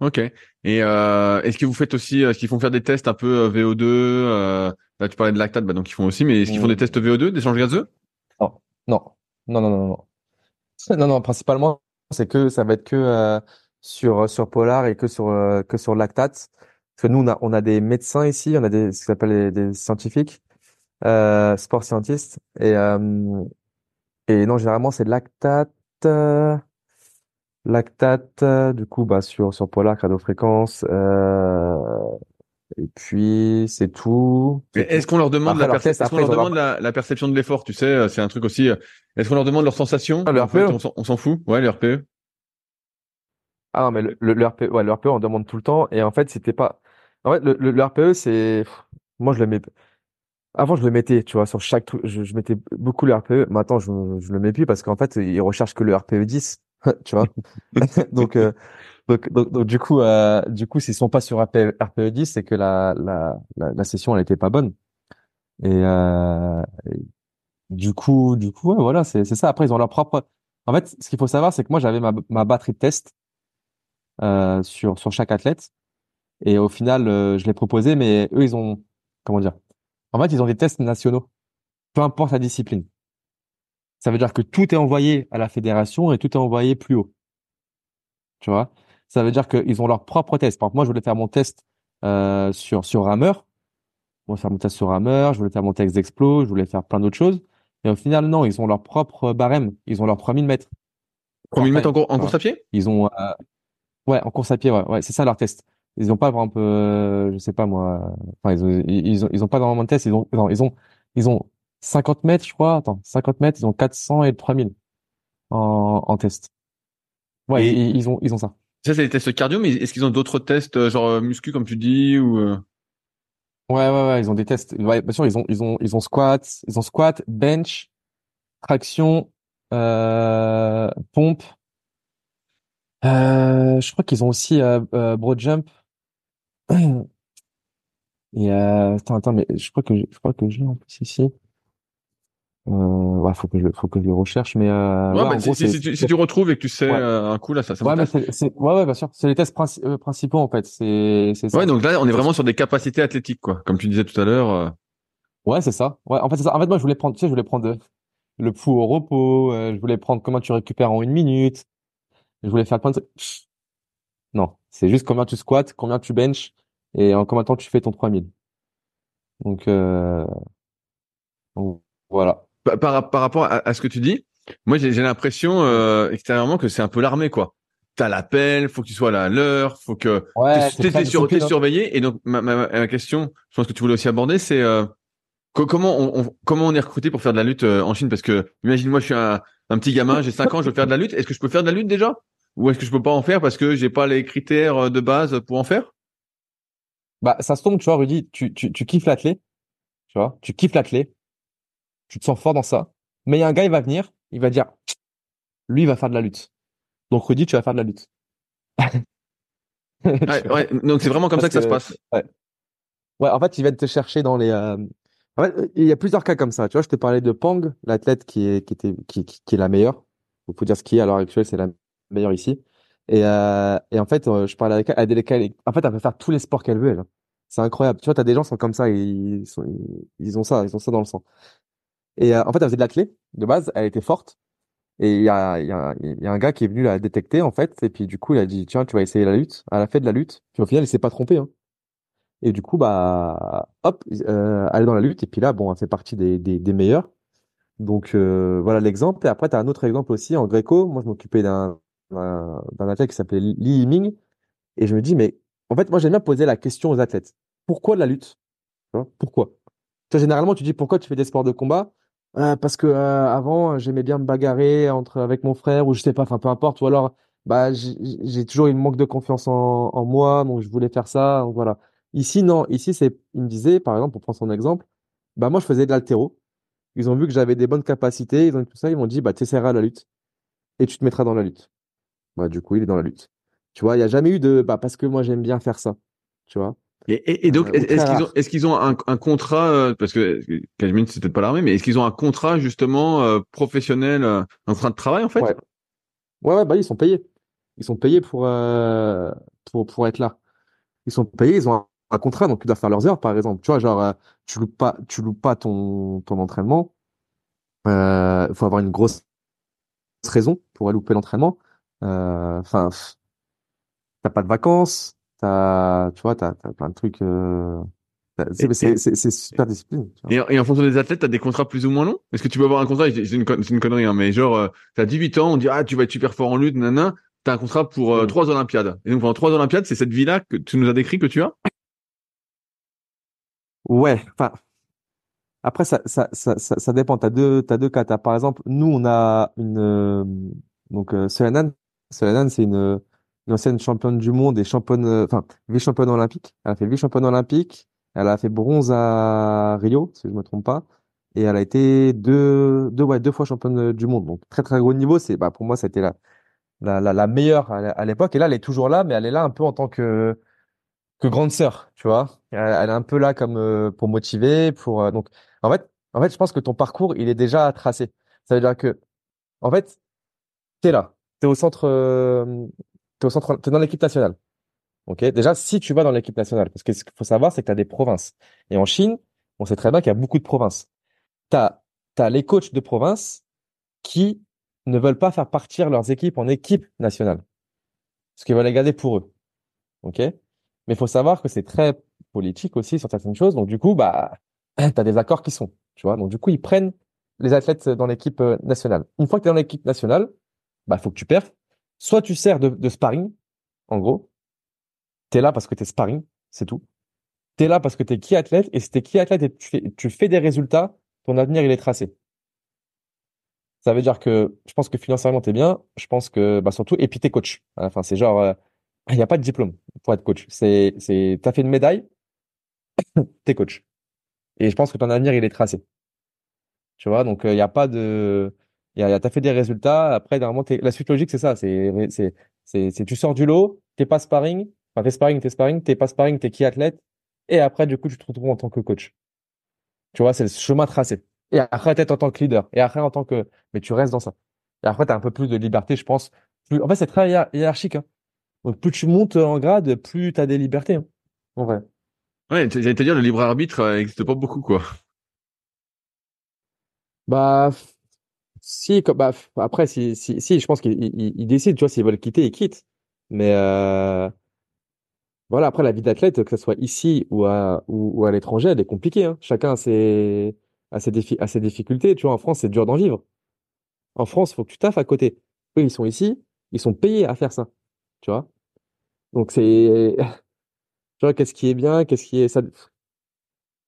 Ok. Et euh, est-ce que vous faites aussi, est-ce qu'ils font faire des tests un peu euh, VO2 euh, Là, tu parlais de lactate, bah donc ils font aussi, mais est-ce qu'ils font des tests VO2, d'échange gazeux Non, non, non, non, non, non. Non, non, principalement, c'est que ça va être que euh, sur sur Polar et que sur euh, que sur lactate. Parce que nous, on a on a des médecins ici, on a des ce qu'on appelle des scientifiques, euh, sport scientistes et euh, et non, généralement c'est lactate, lactate. Du coup, bah sur sur Polar, cardiofréquence. Euh, et puis c'est tout. Est-ce qu'on leur demande, la, leur demande la, perception de l'effort Tu sais, euh, c'est un truc aussi. Euh, est-ce qu'on leur demande leurs sensations? Ah, le RPE. On s'en fout. Ouais, le RPE. Ah non, mais le, le, RPE, ouais, le RPE, on demande tout le temps. Et en fait, c'était pas. En fait, le, le, RPE, c'est. Moi, je le mets. Avant, je le mettais, tu vois, sur chaque truc. Je, je mettais beaucoup le RPE. Maintenant, je, je le mets plus parce qu'en fait, ils recherchent que le RPE 10. tu vois? Donc, euh, donc, donc, du coup, euh, du coup, s'ils sont pas sur RPE 10, c'est que la, la, la, session elle était pas bonne. Et, euh, du coup, du coup, ouais, voilà, c'est c'est ça. Après, ils ont leur propre. En fait, ce qu'il faut savoir, c'est que moi, j'avais ma, ma batterie de test euh, sur sur chaque athlète, et au final, euh, je l'ai proposé, mais eux, ils ont comment dire? En fait, ils ont des tests nationaux, peu importe la discipline. Ça veut dire que tout est envoyé à la fédération et tout est envoyé plus haut. Tu vois? Ça veut dire qu'ils ont leur propre test. Par exemple, moi, je voulais faire mon test euh, sur sur rameur. Je voulais faire mon test sur rameur, je voulais faire mon test d'explo, je voulais faire plein d'autres choses. Et au final, non, ils ont leur propre barème. Ils ont leurs 3000 mètres. 3000 mètres en, en course à pied? Ils ont... Euh, ouais, en course à pied, ouais. ouais c'est ça leur test. Ils ont pas, par exemple, euh, je sais pas moi... Enfin, ils ont, ils ont, ils ont pas normalement de test. Ils ont, non, ils ont, ils ont 50 mètres, je crois. Attends, 50 mètres, ils ont 400 et 3000 en, en test. Ouais, ils ont, ils ont ça. Ça, c'est des tests cardio, mais est-ce qu'ils ont d'autres tests, euh, genre euh, muscu, comme tu dis, ou euh? Ouais, ouais, ouais, ils ont des tests. Ouais, bien sûr, ils ont, ils ont, ils ont squat, ils ont squat, bench, traction, euh, pompe. Euh, je crois qu'ils ont aussi euh, broad jump. Et euh, attends, attends, mais je crois que je, je crois que j'ai en plus ici. Euh, ouais, faut que je, faut que je le recherche, mais euh, ouais, ouais, bah, en si, gros, si, si tu, si tu retrouves et que tu sais ouais, euh, un coup là, ça, ça ouais, mais c'est, c'est, ouais, ouais, bien sûr, c'est les tests princi- euh, principaux en fait, c'est, c'est Ouais, ça. donc là, on est vraiment sur des capacités athlétiques, quoi. Comme tu disais tout à l'heure. euh. Ouais, c'est ça. Ouais, en fait, c'est ça. En fait, moi, je voulais prendre, tu sais, je voulais prendre euh, le pouls au repos, euh, je voulais prendre comment tu récupères en une minute, je voulais faire plein de Non, c'est juste combien tu squats, combien tu benches et en combien de temps tu fais ton 3000. Donc, euh, donc voilà. Par, par, par rapport à, à ce que tu dis, moi, j'ai l'impression euh, extérieuirement que c'est un peu l'armée, quoi. T'as l'appel, faut que tu sois là à l'heure, faut que Ouais, t'es sur, surveillé. Et donc, ma, ma, ma question, je pense que tu voulais aussi aborder, c'est euh, co- comment on, on- comment on est recruté pour faire de la lutte euh, en Chine? Parce que imagine moi je suis un, un petit gamin, j'ai 5 ans, je veux faire de la lutte. Est-ce que je peux faire de la lutte déjà? Ou est-ce que je peux pas en faire parce que j'ai pas les critères euh, de base pour en faire? Bah, ça se tombe, tu vois, Rudy, tu, tu, tu kiffes l'athlé, tu vois, tu kiffes l'athlé, tu te sens fort dans ça. Mais il y a un gars, il va venir, il va dire, lui, il va faire de la lutte. Donc, Rudy, tu vas faire de la lutte. Ouais, donc c'est vraiment comme ça que ça se passe. ouais. Ouais, en fait, ils viennent te chercher dans les. euh, En fait, il y a plusieurs cas comme ça. Tu vois, je te parlais de Pang, l'athlète qui est qui était qui, qui, qui est la meilleure. Il faut dire ce qui est à l'heure actuelle, c'est la meilleure ici. Et euh, et en fait, euh, je parlais avec elle. Elle, elle- en fait, elle peut faire tous les sports qu'elle veut. Elle. C'est incroyable. Tu vois, t'as des gens qui sont comme ça. Ils sont, ils ont ça, ils ont ça dans le sang. Et euh, en fait, elle faisait de l'athlé de base. Elle était forte. Et il y a, un gars qui est venu la détecter en fait. Et puis du coup, il a dit tiens, tu vas essayer la lutte. Elle a fait de la lutte. Puis au final, il s'est pas trompé. Hein. Et du coup, bah, hop, euh, elle est dans la lutte. Et puis là, bon, elle fait partie des, meilleurs. Donc, euh, voilà l'exemple. Et après, tu as un autre exemple aussi en gréco. Moi, je m'occupais d'un d'un athlète qui s'appelait Li Yiming. Et je me dis, mais en fait, moi, j'aime bien poser la question aux athlètes. Pourquoi de la lutte? Vois Pourquoi? Tu vois, généralement, tu dis pourquoi tu fais des sports de combat? Euh, parce que euh, avant, j'aimais bien me bagarrer entre avec mon frère ou je sais pas, enfin peu importe. Ou alors, bah, j'ai toujours eu un manque de confiance en, en moi, donc je voulais faire ça. Voilà. Ici, non. Ici, c'est, il me disait, par exemple, pour prendre son exemple, bah moi, je faisais de l'haltéro. Ils ont vu que j'avais des bonnes capacités, ils ont dit tout ça, ils m'ont dit, bah, tu essaieras la lutte et tu te mettras dans la lutte. Bah, du coup, il est dans la lutte. Tu vois, il y a jamais eu de, bah, parce que moi, j'aime bien faire ça. Tu vois, Et, et, et donc, Euh, est- est-ce qu'ils ont, est-ce qu'ils ont un, un contrat, euh, parce que Kajmin, c'est peut-être pas l'armée, mais est-ce qu'ils ont un contrat justement euh, professionnel, euh, un contrat de travail en fait? Ouais. Ouais, ouais, bah, ils sont payés. Ils sont payés pour, euh, pour, pour être là. Ils sont payés, ils ont un, un contrat, donc ils doivent faire leurs heures, par exemple. Tu vois, genre, euh, tu loupes pas, tu loupes pas ton, ton entraînement. Euh, faut avoir une grosse raison pour aller louper l'entraînement. Enfin, t'as pas de vacances, t'as, tu vois, t'as, t'as plein de trucs. Euh, c'est, super discipline. Tu et en et en fonction des athlètes, t'as des contrats plus ou moins longs? Est-ce que tu peux avoir un contrat? C'est une, une connerie, hein, mais genre, euh, t'as 18 ans, on dit ah tu vas être super fort en lutte, nanana. T'as un contrat pour euh, Mm. trois Olympiades. Et donc pendant trois Olympiades, c'est cette vie-là que tu nous as décrit que tu as? Ouais, enfin, après, ça, ça, ça, ça, ça dépend. T'as deux, t'as deux cas. T'as, par exemple, nous, on a une, euh, donc, euh. Selanan, c'est une, une ancienne championne du monde et championne, euh, enfin, vice-championne olympique. Elle a fait vice-championne olympique. Elle a fait bronze à Rio, si je me trompe pas. Et elle a été deux, deux, fois championne du monde. Donc, très, très gros niveau. C'est, bah, pour moi, c'était la, la, la, la meilleure à l'époque. Et là, elle est toujours là, mais elle est là un peu en tant que, que grande sœur, tu vois. Elle, est un peu là comme euh, pour motiver, pour euh, donc en fait, en fait, je pense que ton parcours, il est déjà tracé. Ça veut dire que en fait, t'es là, t'es au centre, euh, centre, t'es dans l'équipe nationale. Ok? Déjà, si tu vas dans l'équipe nationale, parce que ce qu'il faut savoir, c'est que t'as des provinces. Et en Chine, on sait très bien qu'il y a beaucoup de provinces. T'as t'as les coachs de province qui ne veulent pas faire partir leurs équipes en équipe nationale, parce qu'ils veulent les garder pour eux. Ok? Mais il faut savoir que c'est très politique aussi sur certaines choses. Donc, du coup, bah, tu as des accords qui sont, tu vois? Donc, du coup, ils prennent les athlètes dans l'équipe euh, nationale. Une fois que tu es dans l'équipe nationale, bah, faut que tu perds. Soit tu sers de, sparring, en gros. Tu es là parce que tu es sparring, c'est tout. Tu es là parce que tu es qui athlète. Et si tu es qui athlète et tu fais, des résultats, ton avenir, il est tracé. Ça veut dire que je pense que financièrement, tu es bien. Je pense que, bah, surtout, et puis tu es coach. À la fin, c'est genre, euh, il n'y a pas de diplôme pour être coach. C'est, c'est, t'as fait une médaille, t'es coach. Et je pense que ton avenir, il est tracé. Tu vois, donc il n'y a pas de, il y a, y a- t'as fait des résultats. Après, normalement, t'es- la suite logique, c'est ça. C'est, c'est, c'est, c'est tu sors du lot, t'es pas sparring, Enfin, t'es sparring, t'es sparring, t'es pas sparring, t'es qui athlète. Et après, du coup, tu te retrouves en tant que coach. Tu vois, c'est le chemin tracé. Et après, peut-être en tant que leader. Et après, en tant que, mais tu restes dans ça. Et après, tu as un peu plus de liberté, je pense. Plus... En fait, c'est très hiérarchique. Hein. Donc, plus tu montes en grade, plus tu as des libertés. Hein. En vrai. Ouais, j'allais te dire, le libre arbitre n'existe pas beaucoup, quoi. Bah, si, bah, après, si, si, si, je pense qu'ils décident, tu vois, s'ils veulent quitter, ils quittent. Mais, euh, voilà, après, la vie d'athlète, que ce soit ici ou à, ou, à l'étranger, elle est compliquée. Hein. Chacun a ses, a ses, défi a ses difficultés. Tu vois, en France, c'est dur d'en vivre. En France, faut que tu taffes à côté. Eux, ils sont ici, ils sont payés à faire ça. Tu vois? Donc, c'est. Tu vois, qu'est-ce qui est bien, qu'est-ce qui est. Ça...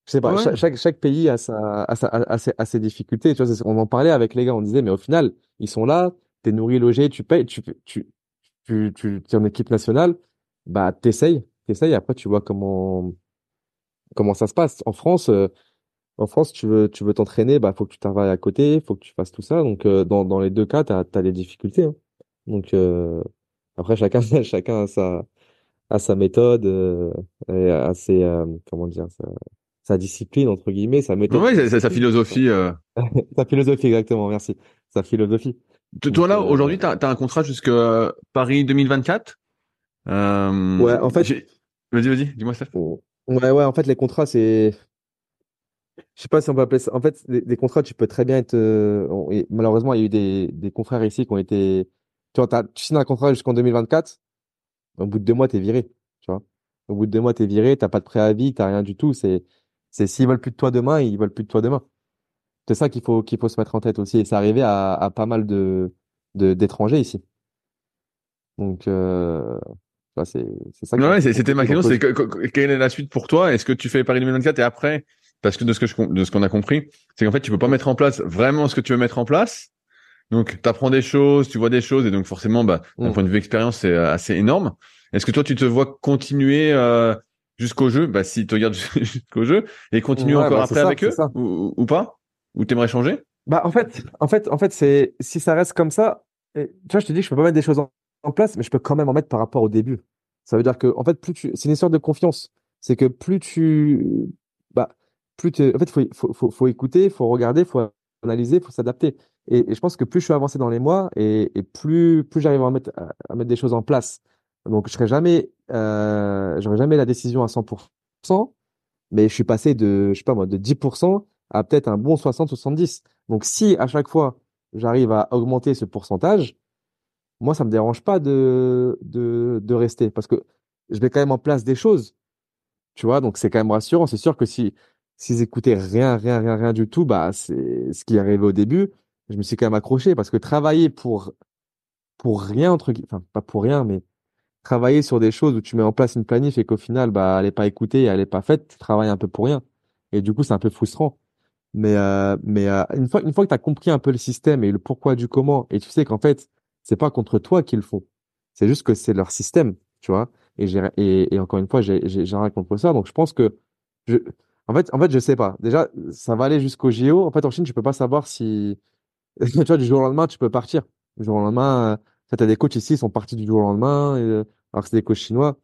Je sais pas, chaque, chaque, pays a, sa, a, sa, a, ses, a ses difficultés. Tu vois, on en parlait avec les gars, on disait, mais au final, ils sont là, t'es nourri, logé, tu payes, tu, tu, tu, tu, es en équipe nationale, bah, t'essayes, t'essayes, après, tu vois comment, comment ça se passe. En France, euh, en France, tu veux, tu veux t'entraîner, bah, faut que tu travailles à côté, faut que tu fasses tout ça. Donc, euh, dans, dans les deux cas, t'as, as les difficultés. Hein. Donc, euh, après, chacun, chacun a sa, a sa méthode, et a ses, comment dire, sa, sa, discipline, entre guillemets, sa méthode. Oui, c'est sa philosophie. sa philosophie, exactement, merci. Sa philosophie. Toi, là, aujourd'hui, tu as, un contrat jusqu'à Paris 2024 euh, Ouais, en fait. Vas-y, vas-y, dis-moi ça. Ouais, ouais, en fait, les contrats, c'est. Je sais pas si on peut appeler ça. En fait, des, contrats, tu peux très bien être. Euh, malheureusement, il y a eu des, des confrères ici qui ont été. Tu vois, tu signes un contrat jusqu'en 2024. Au bout de deux mois, tu es viré. Tu vois. Au bout de deux mois, tu es viré, tu pas de préavis, tu rien du tout. C'est, c'est s'ils veulent plus de toi demain, ils veulent plus de toi demain. C'est ça qu'il faut, qu'il faut se mettre en tête aussi. Et c'est arrivé à, à pas mal de, de, d'étrangers ici. Donc, euh, c'est, c'est ça. Ouais, c'était ma question. C'est que, quelle est la suite pour toi? Est-ce que tu fais Paris 2024 et après, parce que de ce que je, de ce qu'on a compris, c'est qu'en fait, tu peux pas mettre en place vraiment ce que tu veux mettre en place. Donc, tu apprends des choses, tu vois des choses, et donc forcément, bah, d'un mm. point de vue expérience, c'est euh, assez énorme. Est-ce que toi, tu te vois continuer euh, jusqu'au jeu Bah, si tu regardes jusqu'au jeu et continuer encore bah, après avec eux ou, ou, pas? Ou t'aimerais changer? Bah en fait, en fait, en fait, c'est si ça reste comme ça, et, tu vois, je te dis, je peux pas mettre des choses en, place, mais je peux quand même en mettre par rapport au début. Ça veut dire que, en fait, plus tu, c'est une histoire de confiance. C'est que plus tu, bah, plus tu, en fait, faut, faut, faut, faut écouter, faut regarder, faut analyser, faut s'adapter. Et, je pense que plus je suis avancé dans les mois et, et plus, plus j'arrive à mettre, à mettre des choses en place. Donc, je serai jamais, euh, j'aurai jamais la décision à 100%, mais je suis passé de, je sais pas moi, de 10% à peut-être un bon 60-70. Donc si à chaque fois j'arrive à augmenter ce pourcentage, moi ça me dérange pas de, de, de rester parce que je mets quand même en place des choses. Tu vois, donc c'est quand même rassurant. C'est sûr que si s'ils écoutaient rien, rien, rien, rien du tout, bah c'est ce qui est arrivé au début. Je me suis quand même accroché parce que travailler pour pour rien entre enfin pas pour rien, mais travailler sur des choses où tu mets en place une planif et qu'au final bah elle est pas écoutée, elle est pas faite, tu travailles un peu pour rien. Et du coup c'est un peu frustrant. Mais, euh, mais euh, une fois, une fois que tu as compris un peu le système et le pourquoi du comment, et tu sais qu'en fait, c'est pas contre toi qu'ils le font. C'est juste que c'est leur système, tu vois. Et, et, et encore une fois, j'ai rien contre ça. Donc, je pense que, je, en fait, en fait, je sais pas. Déjà, ça va aller jusqu'au JO. En fait, en Chine, tu peux pas savoir si, tu vois, du jour au lendemain, tu peux partir. Du jour au lendemain, euh, tu as des coachs ici, ils sont partis du jour au lendemain, et, alors que c'est des coachs chinois.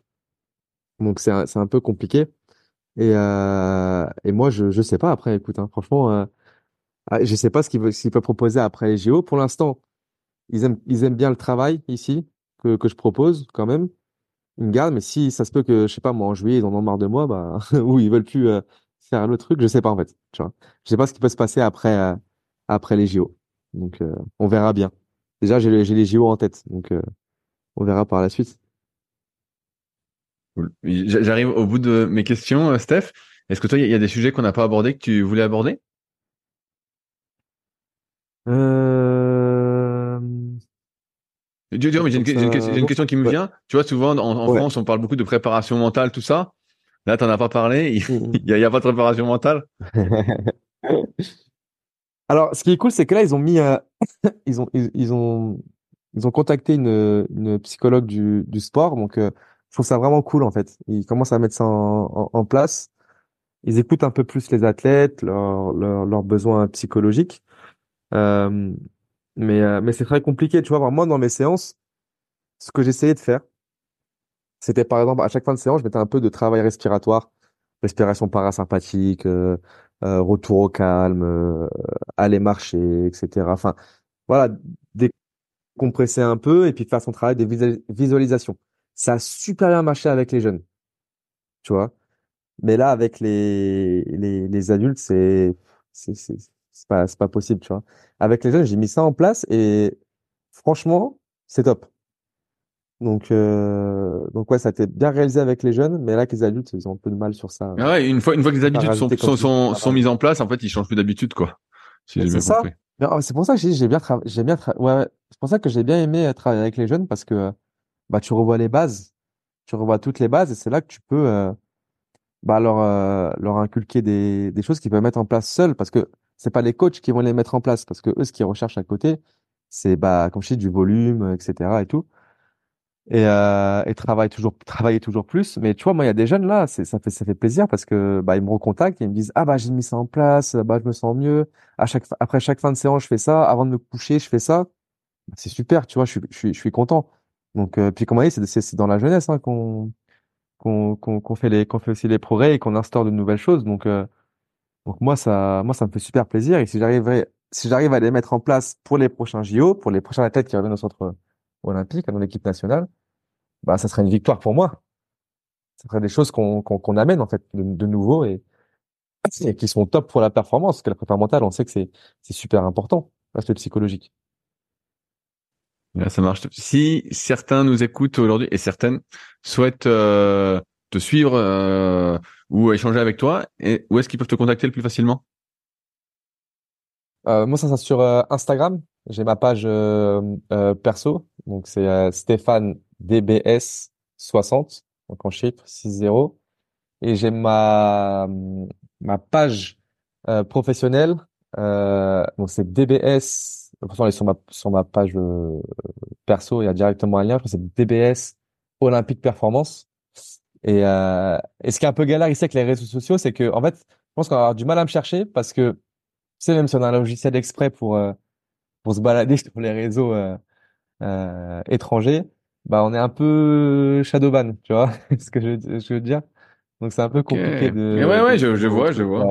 Donc, c'est un, un peu compliqué. Et, euh, et moi, je je sais pas après. Écoute, hein, franchement, euh, ah, je sais pas ce qu'ils veulent, peuvent proposer après les JO. Pour l'instant, ils aiment ils aiment bien le travail ici que que je propose quand même. Ils me gardent, mais si ça se peut que je sais pas moi en juillet ils en ont marre de moi, bah ou ils veulent plus euh, faire le truc, je sais pas en fait. Tu vois, je sais pas ce qui peut se passer après euh, après les JO. Donc on verra bien. Déjà j'ai les JO en tête, donc on verra par la suite. J'arrive au bout de mes questions, euh, Steph. Est-ce que toi, il y, a des sujets qu'on n'a pas abordés que tu voulais aborder? Euh... j'ai une, question qui me vient. Tu vois, souvent en, France, on parle beaucoup de préparation mentale, tout ça. Là, tu n'en as pas parlé. Il n'y a, pas de préparation mentale? Alors, ce qui est cool, c'est que là, ils ont mis, euh, ils ont, ils, ont, ils ont contacté une, une psychologue du, du sport. Donc, euh, je trouve ça vraiment cool en fait. Ils commencent à mettre ça en, en, place. Ils écoutent un peu plus les athlètes, leurs leurs besoins psychologiques. Euh, mais euh, mais c'est très compliqué, tu vois. Moi, dans mes séances, ce que j'essayais de faire, c'était par exemple à chaque fin de séance, je mettais un peu de travail respiratoire, respiration parasympathique, euh, euh, retour au calme, euh, aller marcher, etc. Enfin, voilà, décompresser un peu et puis faire son travail de visualisation. Ça a super bien marché avec les jeunes, tu vois. Mais là, avec les, les, les adultes, c'est, c'est, c'est, c'est pas, c'est pas possible, tu vois. Avec les jeunes, j'ai mis ça en place et franchement, c'est top. Donc, euh, donc ouais, ça a été bien réalisé avec les jeunes, mais là, avec les adultes, ils ont un peu de mal sur ça. Ah ouais, une fois, une fois que les habitudes sont, sont, sont, sont, mises en place, en fait, ils changent plus d'habitude, quoi. c'est ça. Oh, c'est pour ça que j'ai bien, j'ai bien, ouais, c'est pour ça que j'ai bien aimé travailler avec les jeunes parce que, bah, tu revois les bases, tu revois toutes les bases et c'est là que tu peux, euh, bah, leur, euh, leur inculquer des, des choses qu'ils peuvent mettre en place seuls parce que c'est pas les coachs qui vont les mettre en place parce que eux, ce qu'ils recherchent à côté, c'est, bah, comme du volume, etc. et tout. Et, euh, et travailler toujours travailler toujours plus. Mais tu vois moi il y a des jeunes là ça fait ça fait plaisir parce que bah ils me recontactent et ils me disent ah bah j'ai mis ça en place bah je me sens mieux. À chaque après chaque fin de séance je fais ça. Avant de me coucher je fais ça. C'est super tu vois je suis je suis je suis content donc euh, puis comme on dit c'est dans la jeunesse hein, qu'on qu'on qu'on fait les qu'on fait aussi les progrès et qu'on instaure de nouvelles choses donc euh, donc moi ça moi ça me fait super plaisir et si j'arriverais si j'arrive à les mettre en place pour les prochains JO pour les prochains athlètes qui reviennent au centre olympique, dans l'équipe nationale, bah, ça serait une victoire pour moi. Ça serait des choses qu'on qu'on amène, en fait, de, nouveau et, qui sont top pour la performance. Parce que la préparation mentale, on sait que c'est super important, l'aspect psychologique. Là, ça marche. Si certains nous écoutent aujourd'hui et certaines souhaitent euh, te suivre euh, ou échanger avec toi, où est-ce qu'ils peuvent te contacter le plus facilement? Euh, Moi, ça, c'est sur Instagram. J'ai ma page perso, donc c'est euh, Stéphane DBS 60, donc en chiffre 6-0. Et j'ai ma ma page euh, professionnelle, euh, donc c'est DBS. De toute façon, elle est sur ma sur ma page euh, perso, il y a directement un lien. Je crois que c'est DBS Olympique Performance. Et, euh, et ce qui est un peu galère ici avec les réseaux sociaux, c'est que en fait, je pense qu'on va avoir du mal à me chercher parce que tu sais même si on a un logiciel exprès pour pour se balader sur les réseaux euh, étranger, bah on est un peu shadowban, tu vois ce que je, je, veux dire. Donc c'est un peu compliqué de. Ouais ouais, je, je vois, je vois.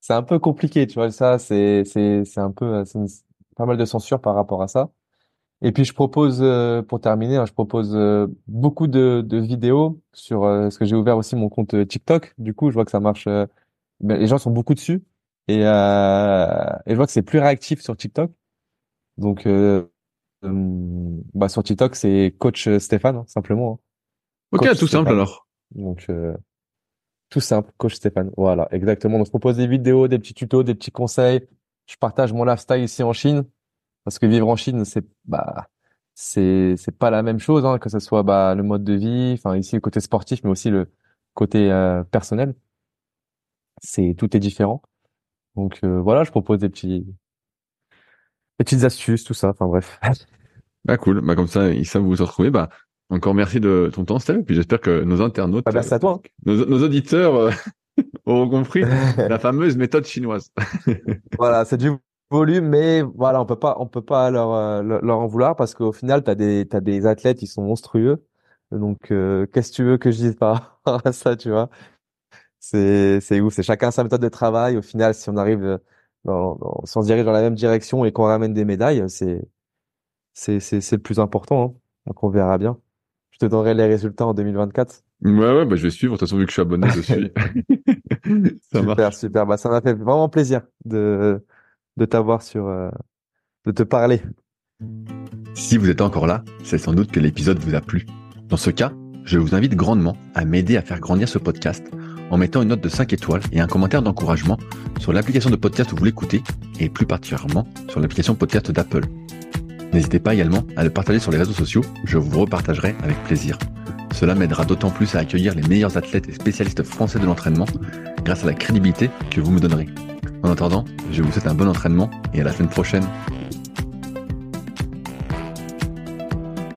C'est un peu compliqué, tu vois. Ça c'est c'est c'est un peu pas mal de censure par rapport à ça. Et puis je propose, euh, pour terminer, hein, je propose euh, beaucoup de, de vidéos sur euh, ce que j'ai ouvert aussi mon compte TikTok. Du coup, je vois que ça marche. Ben, les gens sont beaucoup dessus et, et je vois que c'est plus réactif sur TikTok. Donc euh, bah sur TikTok, c'est coach Stéphane, hein, simplement. Hein. Ok, tout simple alors. Donc euh, tout simple, coach Stéphane. Voilà, exactement. Donc je propose des vidéos, des petits tutos, des petits conseils. Je partage mon lifestyle ici en Chine parce que vivre en Chine, c'est bah c'est c'est pas la même chose, hein, que ce soit bah le mode de vie, enfin ici le côté sportif, mais aussi le côté euh, personnel. C'est tout est différent. Donc voilà, je propose des petits petites astuces, tout ça. Enfin bref. Bah cool. Bah comme ça, ils savent où vous retrouver. Bah encore merci de ton temps, Steve. Puis j'espère que nos internautes, bah, merci à toi. Nos, nos auditeurs euh, auront compris la fameuse méthode chinoise. voilà, c'est du volume, mais voilà, on peut pas, on peut pas leur euh, leur en vouloir parce qu'au final, t'as des t'as des athlètes qui sont monstrueux. Donc euh, qu'est-ce que tu veux que je dise par rapport à ça, tu vois? C'est c'est ouf. C'est chacun sa méthode de travail. Au final, si on arrive dans, si on se dirige dans la même direction et qu'on ramène des médailles, c'est c'est c'est le plus important. Hein. Donc on verra bien. Je te donnerai les résultats en 2024. Ouais ouais, bah je vais suivre. De toute façon, vu que je suis abonné, je suis. ça super super. Bah ça m'a fait vraiment plaisir de de t'avoir sur euh, de te parler. Si vous êtes encore là, c'est sans doute que l'épisode vous a plu. Dans ce cas, je vous invite grandement à m'aider à faire grandir ce podcast en mettant une note de 5 étoiles et un commentaire d'encouragement sur l'application de podcast où vous l'écoutez et plus particulièrement sur l'application podcast d'Apple. N'hésitez pas également à le partager sur les réseaux sociaux, je vous repartagerai avec plaisir. Cela m'aidera d'autant plus à accueillir les meilleurs athlètes et spécialistes français de l'entraînement grâce à la crédibilité que vous me donnerez. En attendant, je vous souhaite un bon entraînement et à la semaine prochaine.